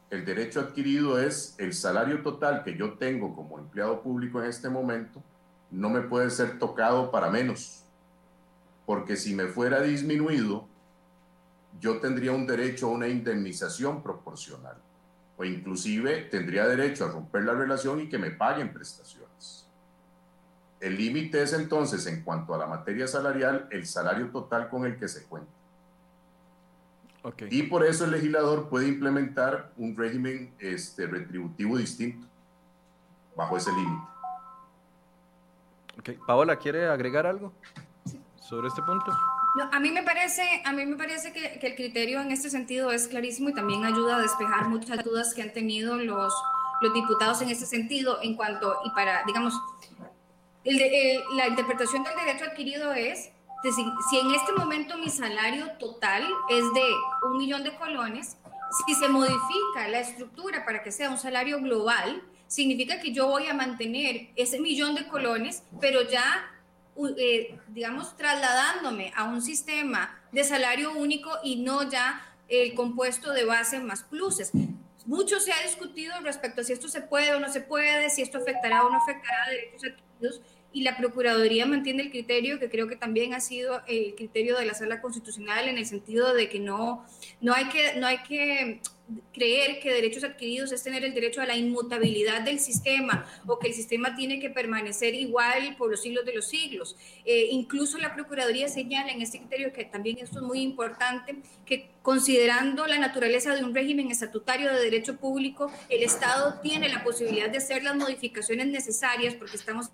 El derecho adquirido es el salario total que yo tengo como empleado público en este momento, no me puede ser tocado para menos, porque si me fuera disminuido, yo tendría un derecho a una indemnización proporcional o inclusive tendría derecho a romper la relación y que me paguen prestaciones. El límite es entonces, en cuanto a la materia salarial, el salario total con el que se cuenta. Y por eso el legislador puede implementar un régimen este, retributivo distinto bajo ese límite. Okay. Paola, ¿quiere agregar algo sobre este punto? A mí me parece, a mí me parece que, el criterio en este sentido es clarísimo y también ayuda a despejar muchas dudas que han tenido los, los diputados en este sentido en cuanto, y para, digamos, la interpretación del derecho adquirido es, si, si en este momento mi salario total es de un millón de colones, si se modifica la estructura para que sea un salario global, significa que yo voy a mantener ese millón de colones, pero ya eh, digamos, trasladándome a un sistema de salario único y no ya el compuesto de base más pluses. Mucho se ha discutido respecto a si esto se puede o no se puede, si esto afectará o no afectará a derechos adquiridos y la Procuraduría mantiene el criterio que creo que también ha sido el criterio de la Sala Constitucional en el sentido de que no, no, hay, que, no hay que creer que derechos adquiridos es tener el derecho a la inmutabilidad del sistema o que el sistema tiene que permanecer igual por los siglos de los siglos. Eh, incluso la Procuraduría señala en este criterio que también esto es muy importante, que considerando la naturaleza de un régimen estatutario de derecho público, el Estado tiene la posibilidad de hacer las modificaciones necesarias porque estamos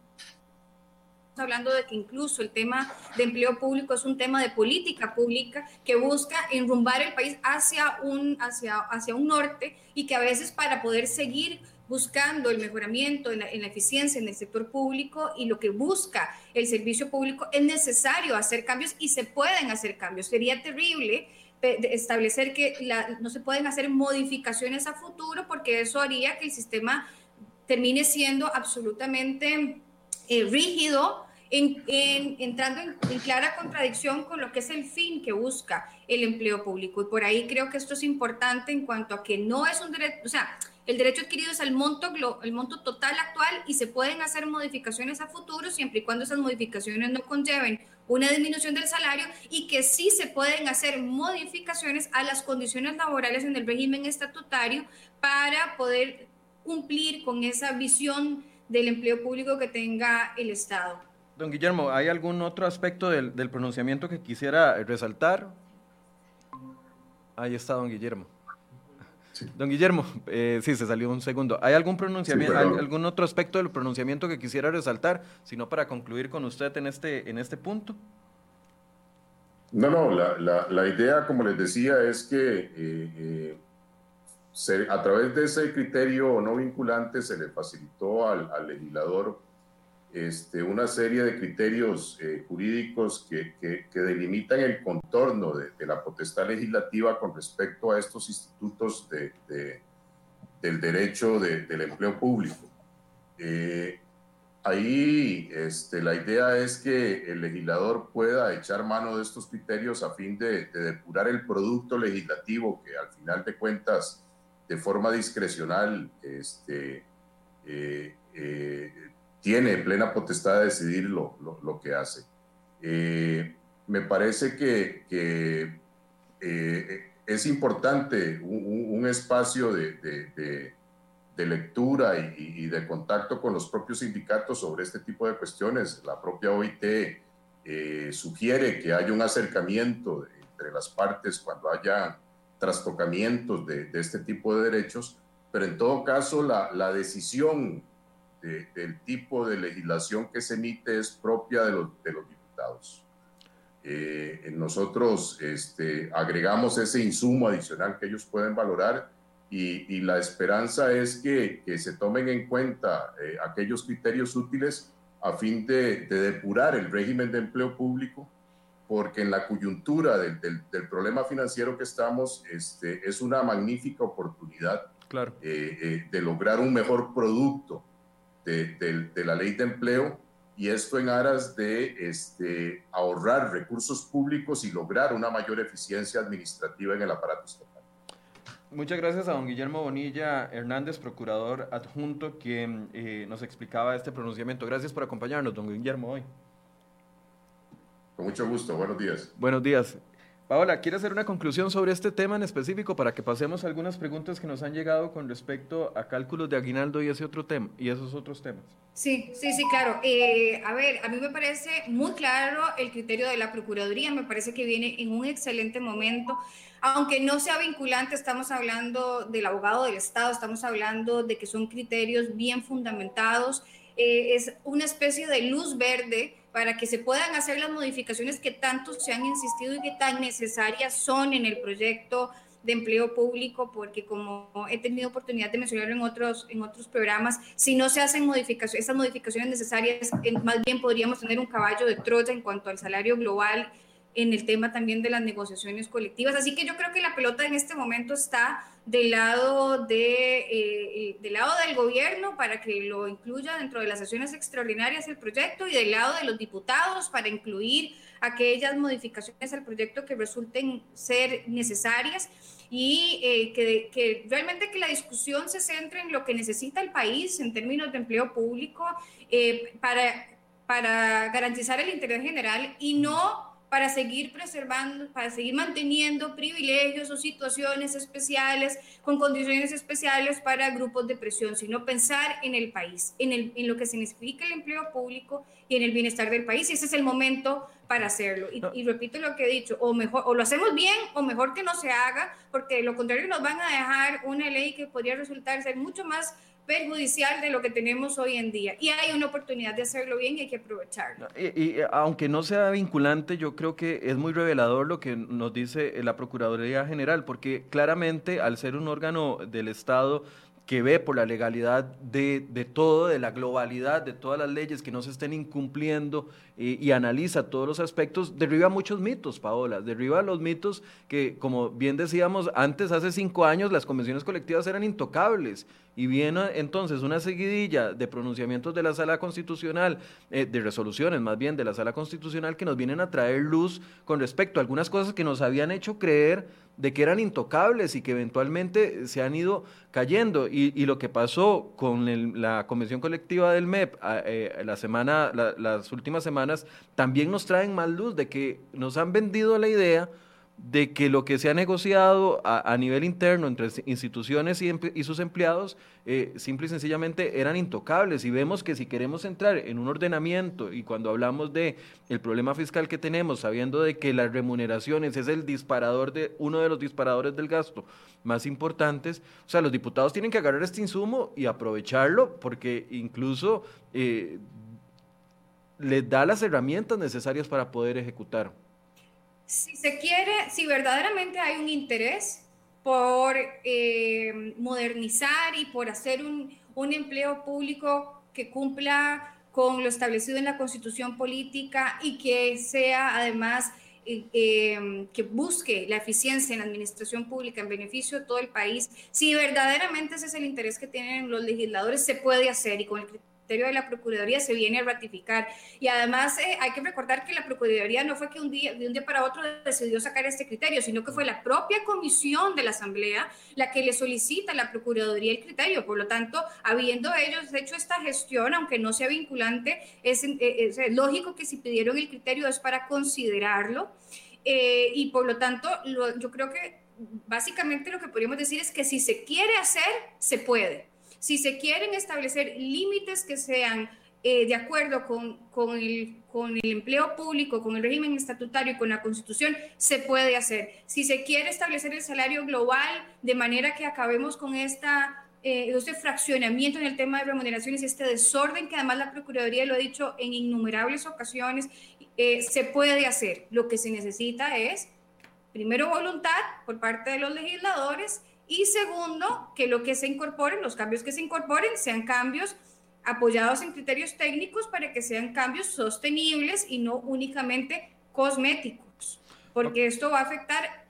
hablando de que incluso el tema de empleo público es un tema de política pública que busca enrumbar el país hacia un, hacia, hacia un norte y que a veces para poder seguir buscando el mejoramiento en la, en la, eficiencia en el sector público y lo que busca el servicio público, es necesario hacer cambios y se pueden hacer cambios. Sería terrible establecer que no se pueden hacer modificaciones a futuro porque eso haría que el sistema termine siendo absolutamente eh, rígido, en, entrando en, clara contradicción con lo que es el fin que busca el empleo público. Y por ahí creo que esto es importante en cuanto a que no es un derecho, o sea, el derecho adquirido es el monto, el monto total actual y se pueden hacer modificaciones a futuro siempre y cuando esas modificaciones no conlleven una disminución del salario y que sí se pueden hacer modificaciones a las condiciones laborales en el régimen estatutario para poder cumplir con esa visión del empleo público que tenga el Estado. Don Guillermo, ¿hay algún otro aspecto del, del pronunciamiento que quisiera resaltar? Ahí está, don Guillermo. Don Guillermo, eh, sí, se salió un segundo. ¿Hay algún pronunciamiento, algún otro aspecto del pronunciamiento que quisiera resaltar, sino para concluir con usted en este, en este punto? No, no, la, la, idea, como les decía, es que eh, eh, a través de ese criterio no vinculante se le facilitó al, al legislador este, una serie de criterios eh, jurídicos que, que, delimitan el contorno de, la potestad legislativa con respecto a estos institutos de, del derecho del empleo público. Eh, ahí este, la idea es que el legislador pueda echar mano de estos criterios a fin de, depurar el producto legislativo que al final de cuentas, de forma discrecional, este, eh, tiene plena potestad de decidir lo, lo, que hace. Eh, me parece que, eh, es importante un, espacio de, lectura y, de contacto con los propios sindicatos sobre este tipo de cuestiones. La propia OIT eh, sugiere que haya un acercamiento entre las partes cuando haya trastocamientos de, este tipo de derechos, pero en todo caso la decisión del tipo de legislación que se emite es propia de los, de los diputados. Eh, nosotros este, agregamos ese insumo adicional que ellos pueden valorar y, y la esperanza es que, que, se tomen en cuenta eh, aquellos criterios útiles a fin de, de, depurar el régimen de empleo público, porque en la coyuntura del, del, problema financiero que estamos este, es una magnífica oportunidad claro. Eh, de lograr un mejor producto de, la ley de empleo y esto en aras de este, ahorrar recursos públicos y lograr una mayor eficiencia administrativa en el aparato estatal. Muchas gracias a don Guillermo Bonilla Hernández, procurador adjunto, quien eh, nos explicaba este pronunciamiento. Gracias por acompañarnos, don Guillermo, hoy. Con mucho gusto, buenos días. Buenos días. Paola, ¿quiere hacer una conclusión sobre este tema en específico para que pasemos a algunas preguntas que nos han llegado con respecto a cálculos de aguinaldo y ese otro tema y esos otros temas? Sí, sí, sí, claro. Eh, a ver, a mí me parece muy claro el criterio de la Procuraduría, me parece que viene en un excelente momento. Aunque no sea vinculante, estamos hablando del abogado del Estado, estamos hablando de que son criterios bien fundamentados, eh, es una especie de luz verde para que se puedan hacer las modificaciones que tanto se han insistido y que tan necesarias son en el proyecto de empleo público, porque como he tenido oportunidad de mencionarlo en otros, en otros programas, si no se hacen modificaciones, esas modificaciones necesarias, más bien podríamos tener un caballo de Troya en cuanto al salario global en el tema también de las negociaciones colectivas. Así que yo creo que la pelota en este momento está del lado, de, eh, del lado del gobierno para que lo incluya dentro de las sesiones extraordinarias del proyecto y del lado de los diputados para incluir aquellas modificaciones al proyecto que resulten ser necesarias y eh, que, que, realmente que la discusión se centre en lo que necesita el país en términos de empleo público eh, para, para garantizar el interés general y no para seguir preservando, para seguir manteniendo privilegios o situaciones especiales con condiciones especiales para grupos de presión, sino pensar en el país, en, el, en lo que significa el empleo público y en el bienestar del país. Y ese es el momento para hacerlo. Y, repito lo que he dicho, o mejor, o lo hacemos bien, o mejor que no se haga, porque lo contrario nos van a dejar una ley que podría resultar ser mucho más perjudicial de lo que tenemos hoy en día. Y hay una oportunidad de hacerlo bien y hay que aprovecharlo. Y, aunque no sea vinculante, yo creo que es muy revelador lo que nos dice la Procuraduría General, porque claramente al ser un órgano del Estado que ve por la legalidad de, todo, de la globalidad, de todas las leyes que no se estén incumpliendo eh, y analiza todos los aspectos, derriba muchos mitos, Paola, derriba los mitos que, como bien decíamos, antes, hace cinco años, las convenciones colectivas eran intocables y viene entonces una seguidilla de pronunciamientos de la sala constitucional, eh, de resoluciones más bien de la sala constitucional que nos vienen a traer luz con respecto a algunas cosas que nos habían hecho creer de que eran intocables y que eventualmente se han ido cayendo. Y, lo que pasó con la convención colectiva del MEP eh, la semana, las últimas semanas también nos traen más luz de que nos han vendido la idea de que lo que se ha negociado a, nivel interno entre instituciones y, sus empleados eh, simple y sencillamente eran intocables. Y vemos que si queremos entrar en un ordenamiento y cuando hablamos de el problema fiscal que tenemos sabiendo de que las remuneraciones es el disparador de uno de los disparadores del gasto más importantes o sea los diputados tienen que agarrar este insumo y aprovecharlo porque incluso eh, les da las herramientas necesarias para poder ejecutar si se quiere, si verdaderamente hay un interés por eh, modernizar y por hacer un, empleo público que cumpla con lo establecido en la constitución política y que sea además eh, em, que busque la eficiencia en la administración pública en beneficio de todo el país, si verdaderamente ese es el interés que tienen los legisladores, se puede hacer y con el de la Procuraduría se viene a ratificar. Y además eh, hay que recordar que la Procuraduría no fue que un día, de un día para otro decidió sacar este criterio, sino que fue la propia comisión de la Asamblea la que le solicita a la Procuraduría el criterio. Por lo tanto, habiendo ellos hecho esta gestión, aunque no sea vinculante, es, eh, lógico que si pidieron el criterio es para considerarlo. Eh, y por lo tanto, yo creo que básicamente lo que podríamos decir es que si se quiere hacer, se puede. Si se quieren establecer límites que sean eh, de acuerdo con, con, el, con, el, empleo público, con el régimen estatutario y con la constitución, se puede hacer. Si se quiere establecer el salario global de manera que acabemos con esta, eh, este fraccionamiento en el tema de remuneraciones y este desorden que además la Procuraduría lo ha dicho en innumerables ocasiones, eh, se puede hacer. Lo que se necesita es, primero, voluntad por parte de los legisladores y segundo, que lo que se incorporen, los cambios que se incorporen, sean cambios apoyados en criterios técnicos para que sean cambios sostenibles y no únicamente cosméticos, porque esto va a afectar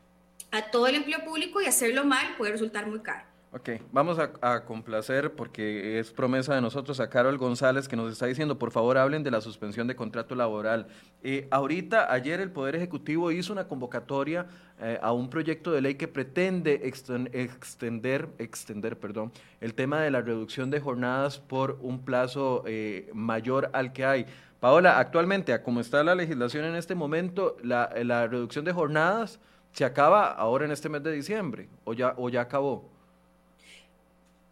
a todo el empleo público y hacerlo mal puede resultar muy caro. Ok, vamos a, complacer, porque es promesa de nosotros, a Carol González, que nos está diciendo, por favor, hablen de la suspensión de contrato laboral. Eh, ahorita, ayer el Poder Ejecutivo hizo una convocatoria eh, a un proyecto de ley que pretende extender, extender perdón, el tema de la reducción de jornadas por un plazo eh, mayor al que hay. Paola, actualmente, como está la legislación en este momento, la, la reducción de jornadas se acaba ahora en este mes de diciembre, o ya, o ya acabó.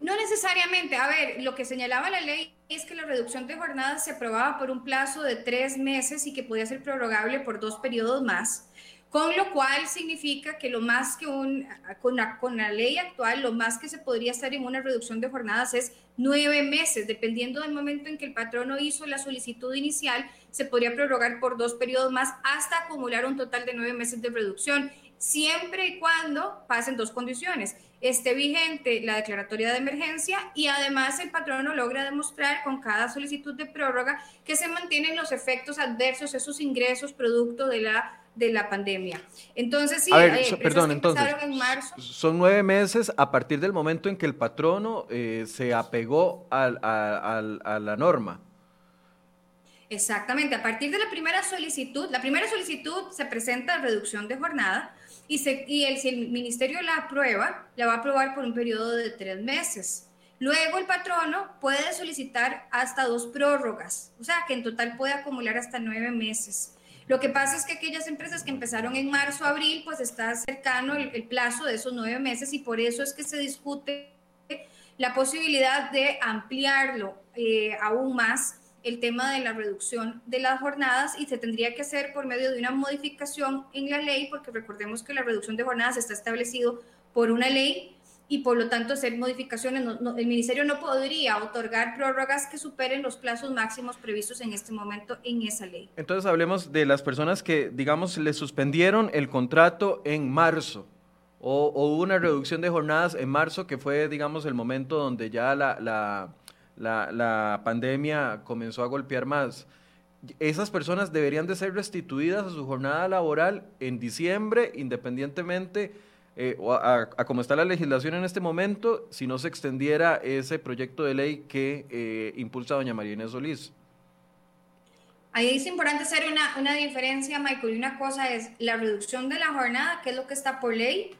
No necesariamente. A ver, lo que señalaba la ley es que la reducción de jornadas se aprobaba por un plazo de tres meses y que podía ser prorrogable por dos periodos más, con lo cual significa que lo más que un, con la, con la ley actual, lo más que se podría estar en una reducción de jornadas es nueve meses, dependiendo del momento en que el patrono hizo la solicitud inicial, se podría prorrogar por dos periodos más hasta acumular un total de nueve meses de reducción siempre y cuando pasen dos condiciones. Esté vigente la declaratoria de emergencia y además el patrono logra demostrar con cada solicitud de prórroga que se mantienen los efectos adversos, esos ingresos producto de la, de la pandemia. Entonces, sí, eh, perdón, entonces, en marzo, son nueve meses a partir del momento en que el patrono eh, se apegó a la norma. Exactamente, a partir de la primera solicitud, la primera solicitud se presenta reducción de jornada y, el, si el ministerio la aprueba, la va a aprobar por un periodo de tres meses. Luego el patrono puede solicitar hasta dos prórrogas, o sea que en total puede acumular hasta nueve meses. Lo que pasa es que aquellas empresas que empezaron en marzo, abril, pues está cercano el, plazo de esos nueve meses y por eso es que se discute la posibilidad de ampliarlo eh, aún más el tema de la reducción de las jornadas y se tendría que hacer por medio de una modificación en la ley, porque recordemos que la reducción de jornadas está establecido por una ley y por lo tanto hacer modificaciones. el ministerio no podría otorgar prórrogas que superen los plazos máximos previstos en este momento en esa ley. Entonces hablemos de las personas que, digamos, le suspendieron el contrato en marzo o, hubo una reducción de jornadas en marzo, que fue, digamos, el momento donde ya la, la, la, pandemia comenzó a golpear más. Esas personas deberían de ser restituidas a su jornada laboral en diciembre, independientemente eh, a, cómo está la legislación en este momento, si no se extendiera ese proyecto de ley que eh, impulsa doña María Inés Solís. Ahí es importante hacer una, una diferencia, Michael, y una cosa es la reducción de la jornada, que es lo que está por ley,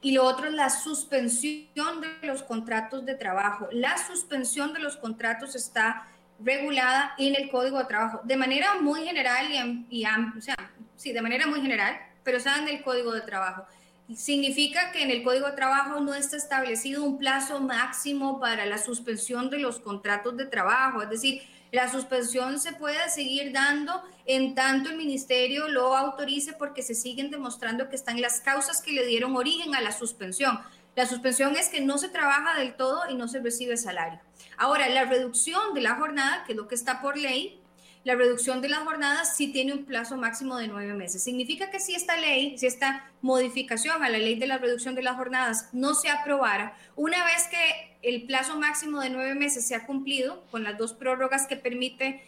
y lo otro es la suspensión de los contratos de trabajo. La suspensión de los contratos está regulada en el Código de Trabajo de manera muy general y, y o sea, sí, de manera muy general, pero está en el Código de Trabajo. Significa que en el Código de Trabajo no está establecido un plazo máximo para la suspensión de los contratos de trabajo, es decir, la suspensión se puede seguir dando en tanto el ministerio lo autorice porque se siguen demostrando que están las causas que le dieron origen a la suspensión. La suspensión es que no se trabaja del todo y no se recibe salario. Ahora, la reducción de la jornada, que es lo que está por ley, la reducción de las jornadas sí tiene un plazo máximo de nueve meses. Significa que si esta ley, si esta modificación a la ley de la reducción de las jornadas no se aprobara, una vez que el plazo máximo de nueve meses se ha cumplido con las dos prórrogas que permite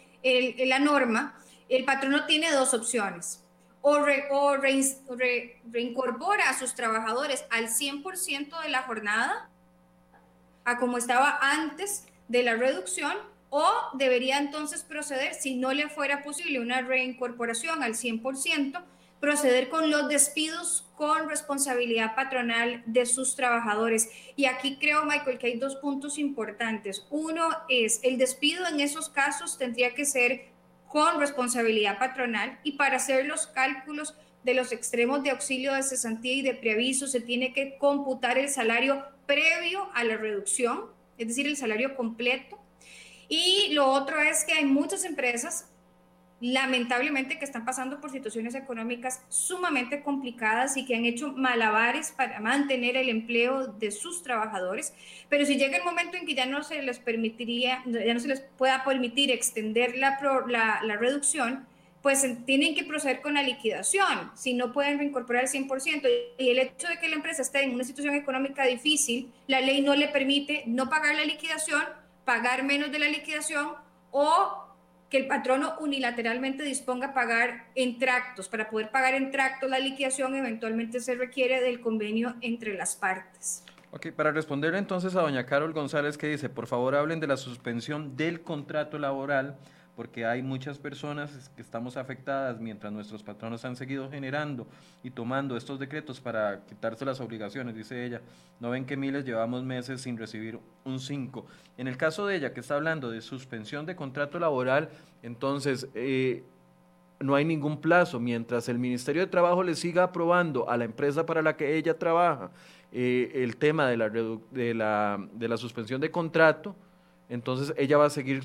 la norma, el patrono tiene dos opciones. O, reincorpora a sus trabajadores al 100% de la jornada, a como estaba antes de la reducción, o debería entonces proceder, si no le fuera posible una reincorporación al 100%, proceder con los despidos con responsabilidad patronal de sus trabajadores. Y aquí creo, Michael, que hay dos puntos importantes. Uno es el despido en esos casos tendría que ser con responsabilidad patronal y para hacer los cálculos de los extremos de auxilio de cesantía y de preaviso se tiene que computar el salario previo a la reducción, es decir, el salario completo y lo otro es que hay muchas empresas, lamentablemente, que están pasando por situaciones económicas sumamente complicadas y que han hecho malabares para mantener el empleo de sus trabajadores. Pero si llega el momento en que ya no se les permitiría, ya no se les pueda permitir extender la, reducción, pues tienen que proceder con la liquidación, si no pueden reincorporar el 100%. Y el hecho de que la empresa esté en una situación económica difícil, la ley no le permite no pagar la liquidación pagar menos de la liquidación o que el patrono unilateralmente disponga a pagar en tractos. Para poder pagar en tractos la liquidación, eventualmente se requiere del convenio entre las partes. Ok, para responder entonces a doña Carol González que dice, por favor hablen de la suspensión del contrato laboral porque hay muchas personas que estamos afectadas mientras nuestros patronos han seguido generando y tomando estos decretos para quitarse las obligaciones, dice ella. No ven que miles llevamos meses sin recibir un 5. En el caso de ella, que está hablando de suspensión de contrato laboral, entonces... Eh, no hay ningún plazo. Mientras el Ministerio de Trabajo le siga aprobando a la empresa para la que ella trabaja eh, el tema de la, de, la, de la suspensión de contrato, entonces ella va a seguir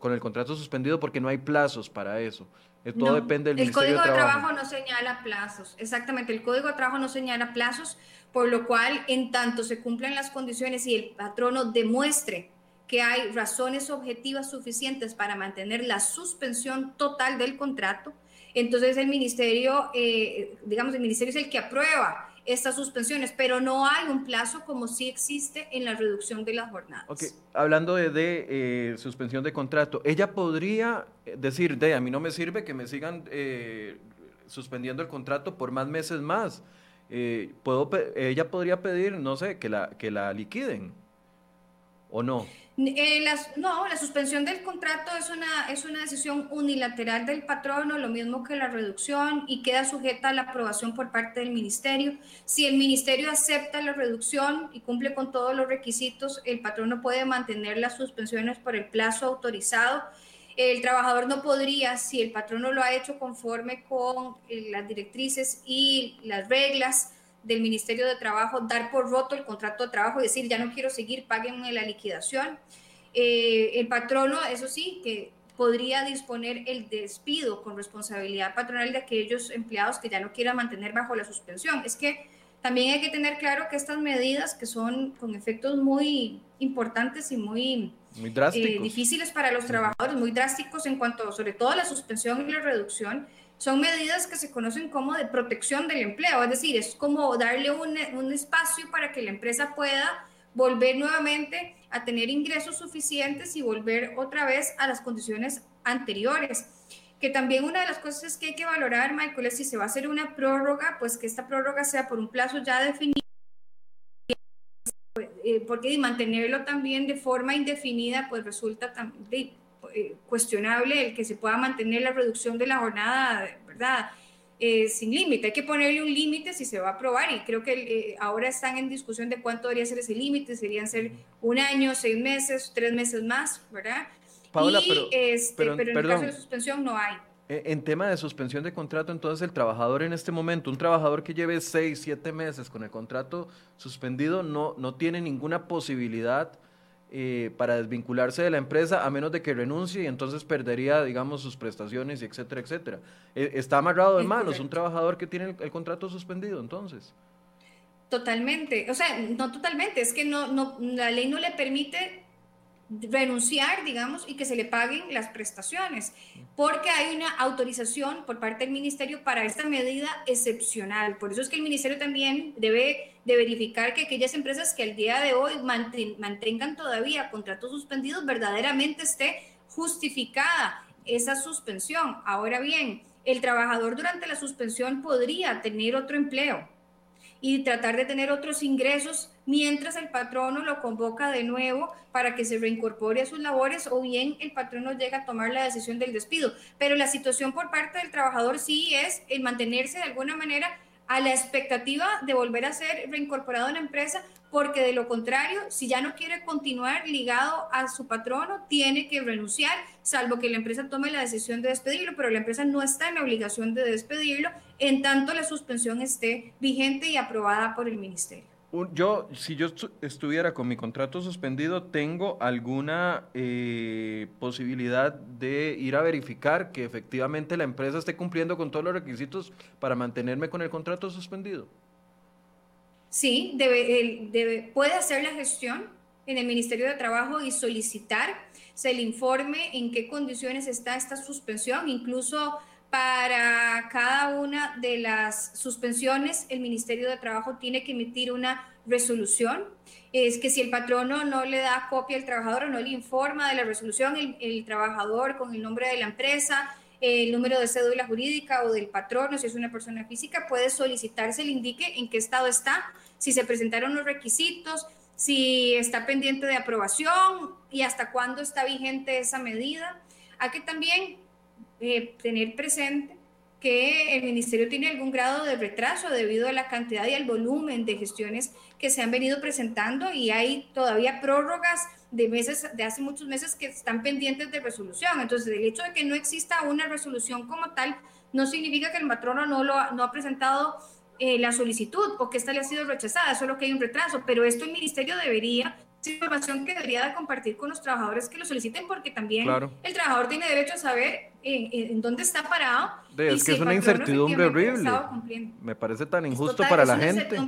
con el contrato suspendido porque no hay plazos para eso. Eh, todo depende del El Código de trabajo. no señala plazos, exactamente, el Código de Trabajo no señala plazos, por lo cual en tanto se cumplan las condiciones y el patrono demuestre que hay razones objetivas suficientes para mantener la suspensión total del contrato, entonces el ministerio, eh, digamos, el ministerio es el que aprueba estas suspensiones, pero no hay un plazo como sí existe en la reducción de las jornadas. Ok, hablando de, eh, suspensión de contrato, ella podría decir, de a mí no me sirve que me sigan eh, suspendiendo el contrato por más meses más. Eh, puedo, ella podría pedir, no sé, que la, que la liquiden o no. Eh, no, la suspensión del contrato es una, es una decisión unilateral del patrono, lo mismo que la reducción, y queda sujeta a la aprobación por parte del ministerio. Si el ministerio acepta la reducción y cumple con todos los requisitos, el patrono puede mantener las suspensiones por el plazo autorizado. El trabajador no podría, si el patrono lo ha hecho conforme con eh, las directrices y las reglas, del Ministerio de Trabajo dar por roto el contrato de trabajo y decir, ya no quiero seguir, páguenme la liquidación. Eh, el patrono, eso sí, que podría disponer el despido con responsabilidad patronal de aquellos empleados que ya no quieran mantener bajo la suspensión. Es que también hay que tener claro que estas medidas, que son con efectos muy importantes y muy, muy eh, difíciles para los trabajadores, muy drásticos en cuanto sobre todo a la suspensión y la reducción, son medidas que se conocen como de protección del empleo, es decir, es como darle un, un espacio para que la empresa pueda volver nuevamente a tener ingresos suficientes y volver otra vez a las condiciones anteriores. Que también una de las cosas que hay que valorar, Michael, es si se va a hacer una prórroga, pues que esta prórroga sea por un plazo ya definido, eh, porque mantenerlo también de forma indefinida, pues resulta también eh, cuestionable el que se pueda mantener la reducción de la jornada, ¿verdad? Eh, sin límite. Hay que ponerle un límite si se va a aprobar y creo que eh, ahora están en discusión de cuánto debería ser ese límite. Serían ser un año, seis meses, tres meses más, ¿verdad? Paola, pero, este, pero, en el caso de suspensión no hay. En tema de suspensión de contrato, entonces el trabajador en este momento, un trabajador que lleve seis, siete meses con el contrato suspendido, no, no tiene ninguna posibilidad eh, para desvincularse de la empresa a menos de que renuncie y entonces perdería, digamos, sus prestaciones, etcétera, etcétera. E, está amarrado de manos un trabajador que tiene el, contrato suspendido, entonces. Totalmente, o sea, no totalmente, es que no, no, la ley no le permite renunciar, digamos, y que se le paguen las prestaciones, porque hay una autorización por parte del ministerio para esta medida excepcional. Por eso es que el ministerio también debe de verificar que aquellas empresas que al día de hoy mantengan todavía contratos suspendidos, verdaderamente esté justificada esa suspensión. Ahora bien, el trabajador durante la suspensión podría tener otro empleo y tratar de tener otros ingresos mientras el patrono lo convoca de nuevo para que se reincorpore a sus labores o bien el patrono llega a tomar la decisión del despido. Pero la situación por parte del trabajador sí es el mantenerse de alguna manera a la expectativa de volver a ser reincorporado en la empresa, porque de lo contrario, si ya no quiere continuar ligado a su patrono, tiene que renunciar, salvo que la empresa tome la decisión de despedirlo, pero la empresa no está en la obligación de despedirlo, en tanto la suspensión esté vigente y aprobada por el ministerio yo, si yo estuviera con mi contrato suspendido, ¿tengo alguna eh, posibilidad de ir a verificar que efectivamente la empresa esté cumpliendo con todos los requisitos para mantenerme con el contrato suspendido? Sí, debe, puede hacer la gestión en el Ministerio de Trabajo y solicitar se le informe en qué condiciones está esta suspensión, incluso para cada una de las suspensiones, el Ministerio de Trabajo tiene que emitir una resolución. Es que si el patrono no le da copia al trabajador o no le informa de la resolución, el, trabajador con el nombre de la empresa, el número de cédula jurídica o del patrono, si es una persona física, puede solicitar se le indique en qué estado está, si se presentaron los requisitos, si está pendiente de aprobación y hasta cuándo está vigente esa medida. Hay que también eh, tener presente que el ministerio tiene algún grado de retraso debido a la cantidad y al volumen de gestiones que se han venido presentando y hay todavía prórrogas de meses, de hace muchos meses que están pendientes de resolución. Entonces, el hecho de que no exista una resolución como tal no significa que el matrono no, lo, no ha presentado eh, la solicitud o que esta le ha sido rechazada, solo que hay un retraso, pero esto el ministerio debería información que debería de compartir con los trabajadores que lo soliciten porque también el trabajador tiene derecho a saber en, dónde está parado. es que es una incertidumbre horrible. Me parece tan injusto para la gente.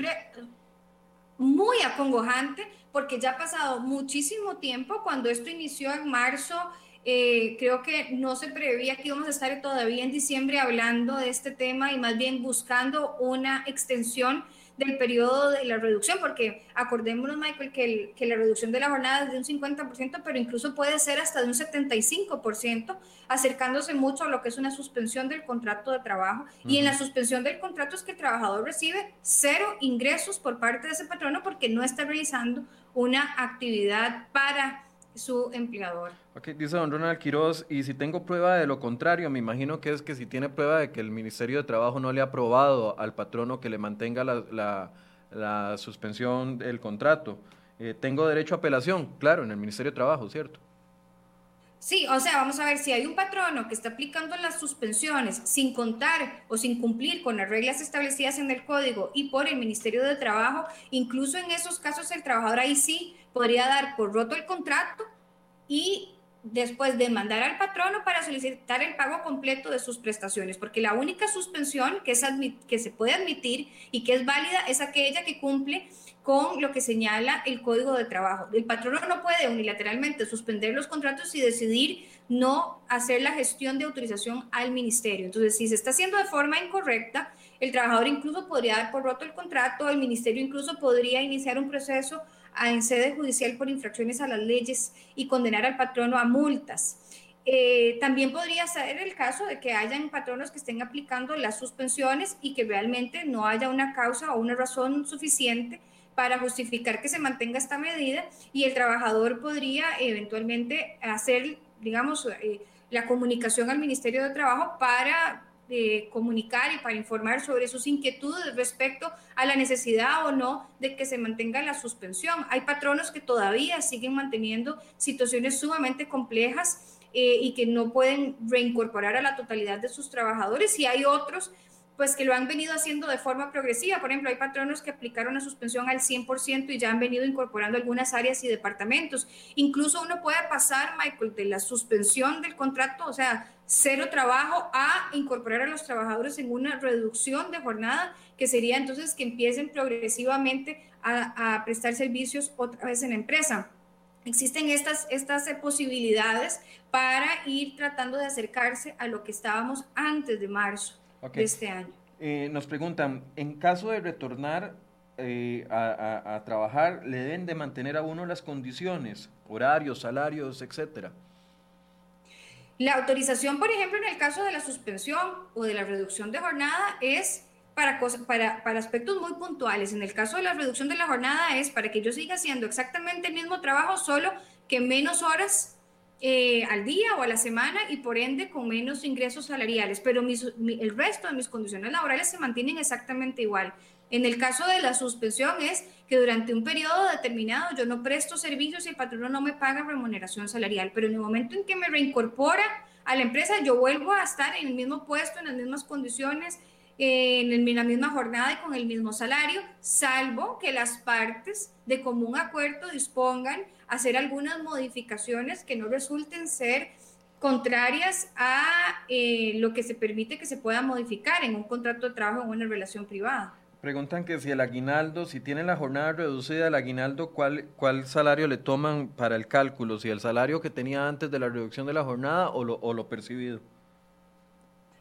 Muy acongojante porque ya ha pasado muchísimo tiempo cuando esto inició en marzo. Eh, creo que no se preveía que íbamos a estar todavía en diciembre hablando de este tema y más bien buscando una extensión del periodo de la reducción, porque acordémonos, Michael, que, que la reducción de la jornada es de un 50%, pero incluso puede ser hasta de un 75%, acercándose mucho a lo que es una suspensión del contrato de trabajo. Y en la suspensión del contrato es que el trabajador recibe cero ingresos por parte de ese patrono porque no está realizando una actividad para su empleador. Ok, dice don Ronald Quiroz, y si tengo prueba de lo contrario, me imagino que es que si tiene prueba de que el Ministerio de Trabajo no le ha aprobado al patrono que le mantenga la, la, suspensión del contrato, eh, tengo derecho a apelación, claro, en el Ministerio de Trabajo, ¿cierto? Sí, o sea, vamos a ver, si hay un patrono que está aplicando las suspensiones sin contar o sin cumplir con las reglas establecidas en el código y por el Ministerio de Trabajo, incluso en esos casos el trabajador ahí sí podría dar por roto el contrato y después de mandar al patrono para solicitar el pago completo de sus prestaciones, porque la única suspensión que, es que se puede admitir y que es válida es aquella que cumple con lo que señala el Código de Trabajo. El patrono no puede unilateralmente suspender los contratos y decidir no hacer la gestión de autorización al ministerio. Entonces, si se está haciendo de forma incorrecta, el trabajador incluso podría dar por roto el contrato, el ministerio incluso podría iniciar un proceso en sede judicial por infracciones a las leyes y condenar al patrono a multas. Eh, también podría ser el caso de que hayan patronos que estén aplicando las suspensiones y que realmente no haya una causa o una razón suficiente para justificar que se mantenga esta medida y el trabajador podría eventualmente hacer, digamos, eh, la comunicación al Ministerio de Trabajo para eh, comunicar y para informar sobre sus inquietudes respecto a la necesidad o no de que se mantenga la suspensión. Hay patronos que todavía siguen manteniendo situaciones sumamente complejas eh, y que no pueden reincorporar a la totalidad de sus trabajadores y hay otros pues que lo han venido haciendo de forma progresiva. Por ejemplo, hay patronos que aplicaron la suspensión al 100% y ya han venido incorporando algunas áreas y departamentos. Incluso uno puede pasar, Michael, de la suspensión del contrato, o sea, cero trabajo, a incorporar a los trabajadores en una reducción de jornada, que sería entonces que empiecen progresivamente a, prestar servicios otra vez en la empresa. Existen estas, estas posibilidades para ir tratando de acercarse a lo que estábamos antes de marzo de este año. Eh, nos preguntan, en caso de retornar eh, a, trabajar, ¿le deben de mantener a uno las condiciones, horarios, salarios, etcétera? La autorización, por ejemplo, en el caso de la suspensión o de la reducción de jornada es para, para, para, aspectos muy puntuales. En el caso de la reducción de la jornada es para que yo siga haciendo exactamente el mismo trabajo, solo que menos horas eh, al día o a la semana y por ende con menos ingresos salariales, pero el resto de mis condiciones laborales se mantienen exactamente igual. En el caso de la suspensión es que durante un periodo determinado yo no presto servicios y el patrón no me paga remuneración salarial, pero en el momento en que me reincorpora a la empresa yo vuelvo a estar en el mismo puesto, en las mismas condiciones, en la misma jornada y con el mismo salario, salvo que las partes de común acuerdo dispongan hacer algunas modificaciones que no resulten ser contrarias a eh, lo que se permite que se pueda modificar en un contrato de trabajo en una relación privada. Preguntan que si el aguinaldo, si tiene la jornada reducida el aguinaldo, ¿cuál, ¿cuál salario le toman para el cálculo? ¿Si el salario que tenía antes de la reducción de la jornada o lo, o lo percibido?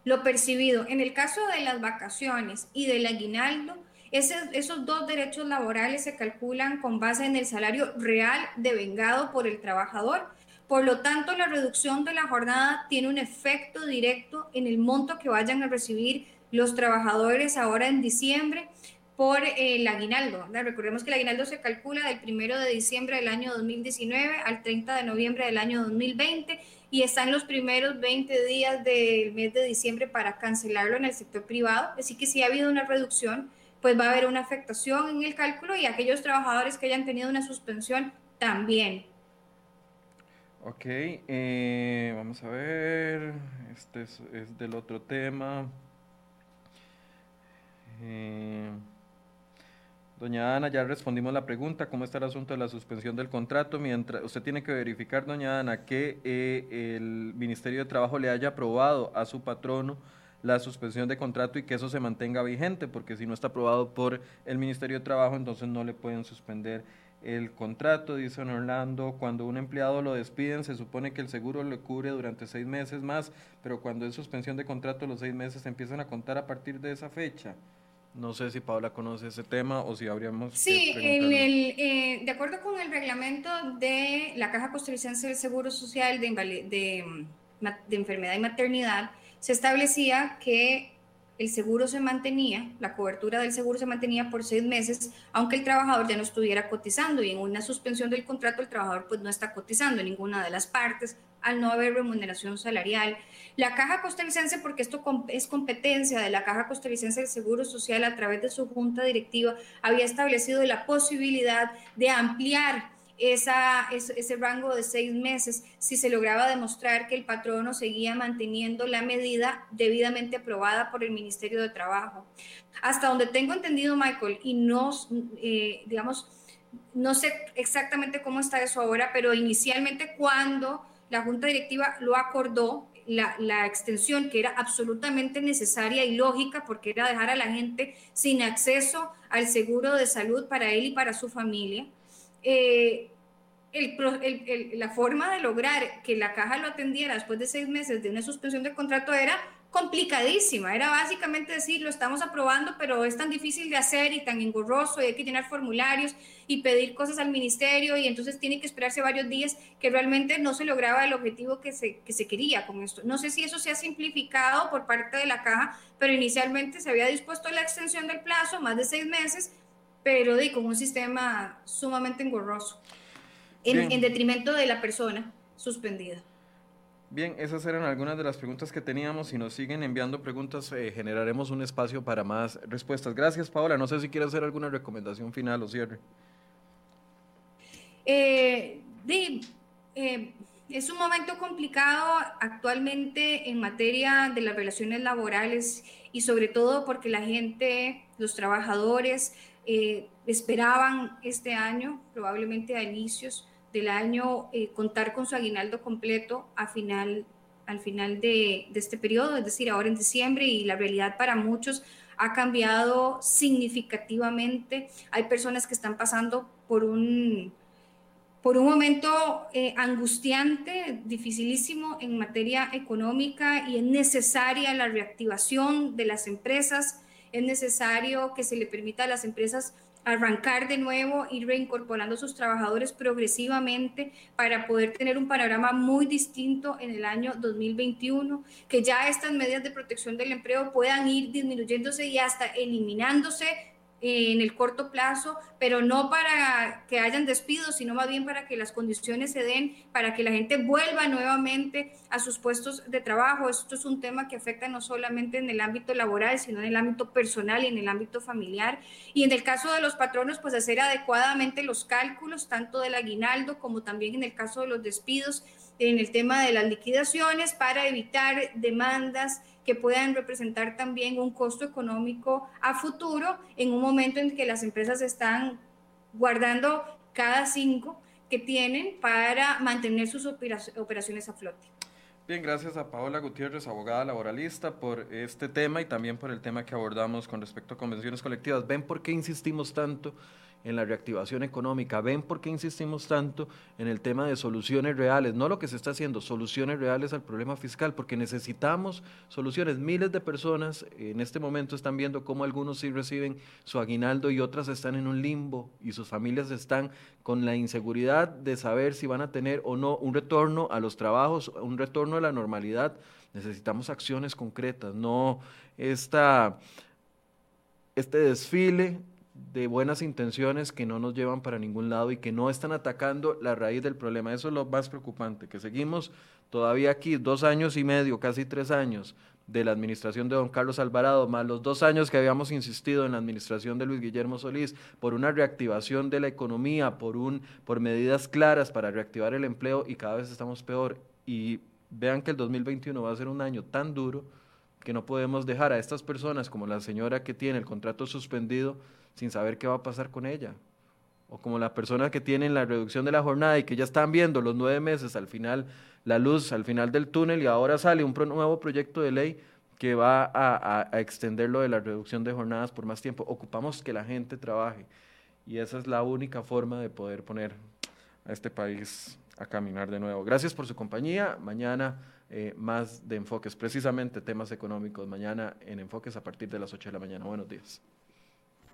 Lo percibido. En el caso de las vacaciones y del aguinaldo, esos dos derechos laborales se calculan con base en el salario real devengado por el trabajador. Por lo tanto, la reducción de la jornada tiene un efecto directo en el monto que vayan a recibir los trabajadores ahora en diciembre por el aguinaldo. Recordemos que el aguinaldo se calcula del primero de diciembre del año 2019 al 30 de noviembre del año 2020 y están los primeros 20 días del mes de diciembre para cancelarlo en el sector privado. Así que sí ha habido una reducción pues va a haber una afectación en el cálculo y aquellos trabajadores que hayan tenido una suspensión también. Ok, eh, vamos a ver, este es, del otro tema. Eh, doña Ana, ya respondimos la pregunta, ¿cómo está el asunto de la suspensión del contrato? Mientras usted tiene que verificar, doña Ana, que eh, el Ministerio de Trabajo le haya aprobado a su patrono la suspensión de contrato y que eso se mantenga vigente, porque si no está aprobado por el Ministerio de Trabajo, entonces no le pueden suspender el contrato, dice Orlando, cuando un empleado lo despiden, se supone que el seguro le cubre durante seis meses más, pero cuando es suspensión de contrato, los seis meses se empiezan a contar a partir de esa fecha. No sé si Paula conoce ese tema o si habríamos. Sí, en el, eh, de acuerdo con el reglamento de la Caja Costarricense del Seguro Social de, de, de Enfermedad y Maternidad, se establecía que el seguro se mantenía, la cobertura del seguro se mantenía por seis meses, aunque el trabajador ya no estuviera cotizando y en una suspensión del contrato el trabajador pues no está cotizando en ninguna de las partes al no haber remuneración salarial. La Caja Costarricense, porque esto es competencia de la Caja Costarricense del Seguro Social a través de su junta directiva, había establecido la posibilidad de ampliar esa, ese rango de seis meses si se lograba demostrar que el patrono seguía manteniendo la medida debidamente aprobada por el Ministerio de Trabajo. Hasta donde tengo entendido, Michael, y no, eh, digamos, no sé exactamente cómo está eso ahora, pero inicialmente cuando la Junta Directiva lo acordó, la, la, extensión que era absolutamente necesaria y lógica porque era dejar a la gente sin acceso al seguro de salud para él y para su familia. Eh, la forma de lograr que la caja lo atendiera después de seis meses de una suspensión de contrato era complicadísima. Era básicamente decir, lo estamos aprobando, pero es tan difícil de hacer y tan engorroso y hay que llenar formularios y pedir cosas al ministerio y entonces tiene que esperarse varios días que realmente no se lograba el objetivo que se, que se quería con esto. No sé si eso se ha simplificado por parte de la caja, pero inicialmente se había dispuesto la extensión del plazo, más de seis meses, pero de, con un sistema sumamente engorroso, en, en detrimento de la persona suspendida. Bien, esas eran algunas de las preguntas que teníamos. Si nos siguen enviando preguntas, eh, generaremos un espacio para más respuestas. Gracias, Paola. No sé si quiere hacer alguna recomendación final o cierre. Eh, eh, es un momento complicado actualmente en materia de las relaciones laborales y sobre todo porque la gente, los trabajadores, esperaban este año, probablemente a inicios, del año eh, contar con su aguinaldo completo a final, al final de, de, este periodo, es decir, ahora en diciembre, y la realidad para muchos ha cambiado significativamente. Hay personas que están pasando por un, por un momento eh, angustiante, dificilísimo en materia económica y es necesaria la reactivación de las empresas, es necesario que se le permita a las empresas arrancar de nuevo, ir reincorporando a sus trabajadores progresivamente para poder tener un panorama muy distinto en el año 2021, que ya estas medidas de protección del empleo puedan ir disminuyéndose y hasta eliminándose en el corto plazo, pero no para que hayan despidos, sino más bien para que las condiciones se den, para que la gente vuelva nuevamente a sus puestos de trabajo. Esto es un tema que afecta no solamente en el ámbito laboral, sino en el ámbito personal y en el ámbito familiar. Y en el caso de los patronos, pues hacer adecuadamente los cálculos, tanto del aguinaldo como también en el caso de los despidos, en el tema de las liquidaciones, para evitar demandas que puedan representar también un costo económico a futuro en un momento en que las empresas están guardando cada cinco que tienen para mantener sus operaciones a flote. Bien, gracias a Paola Gutiérrez, abogada laboralista, por este tema y también por el tema que abordamos con respecto a convenciones colectivas. ¿Ven por qué insistimos tanto? En la reactivación económica. ¿Ven por qué insistimos tanto en el tema de soluciones reales? No lo que se está haciendo, soluciones reales al problema fiscal, porque necesitamos soluciones. Miles de personas en este momento están viendo cómo algunos sí reciben su aguinaldo y otras están en un limbo y sus familias están con la inseguridad de saber si van a tener o no un retorno a los trabajos, un retorno a la normalidad. Necesitamos acciones concretas, no esta, este desfile de buenas intenciones que no nos llevan para ningún lado y que no están atacando la raíz del problema. Eso es lo más preocupante, que seguimos todavía aquí dos años y medio, casi tres años de la administración de don Carlos Alvarado, más los dos años que habíamos insistido en la administración de Luis Guillermo Solís, por una reactivación de la economía, por, un, por medidas claras para reactivar el empleo y cada vez estamos peor. Y vean que el 2021 va a ser un año tan duro que no podemos dejar a estas personas, como la señora que tiene el contrato suspendido, sin saber qué va a pasar con ella. O como la persona que tiene la reducción de la jornada y que ya están viendo los nueve meses al final, la luz al final del túnel y ahora sale un nuevo proyecto de ley que va a, a, extender lo de la reducción de jornadas por más tiempo. Ocupamos que la gente trabaje y esa es la única forma de poder poner a este país a caminar de nuevo. Gracias por su compañía. Mañana eh, más de enfoques, precisamente temas económicos. Mañana en enfoques a partir de las 8 de la mañana. Buenos días.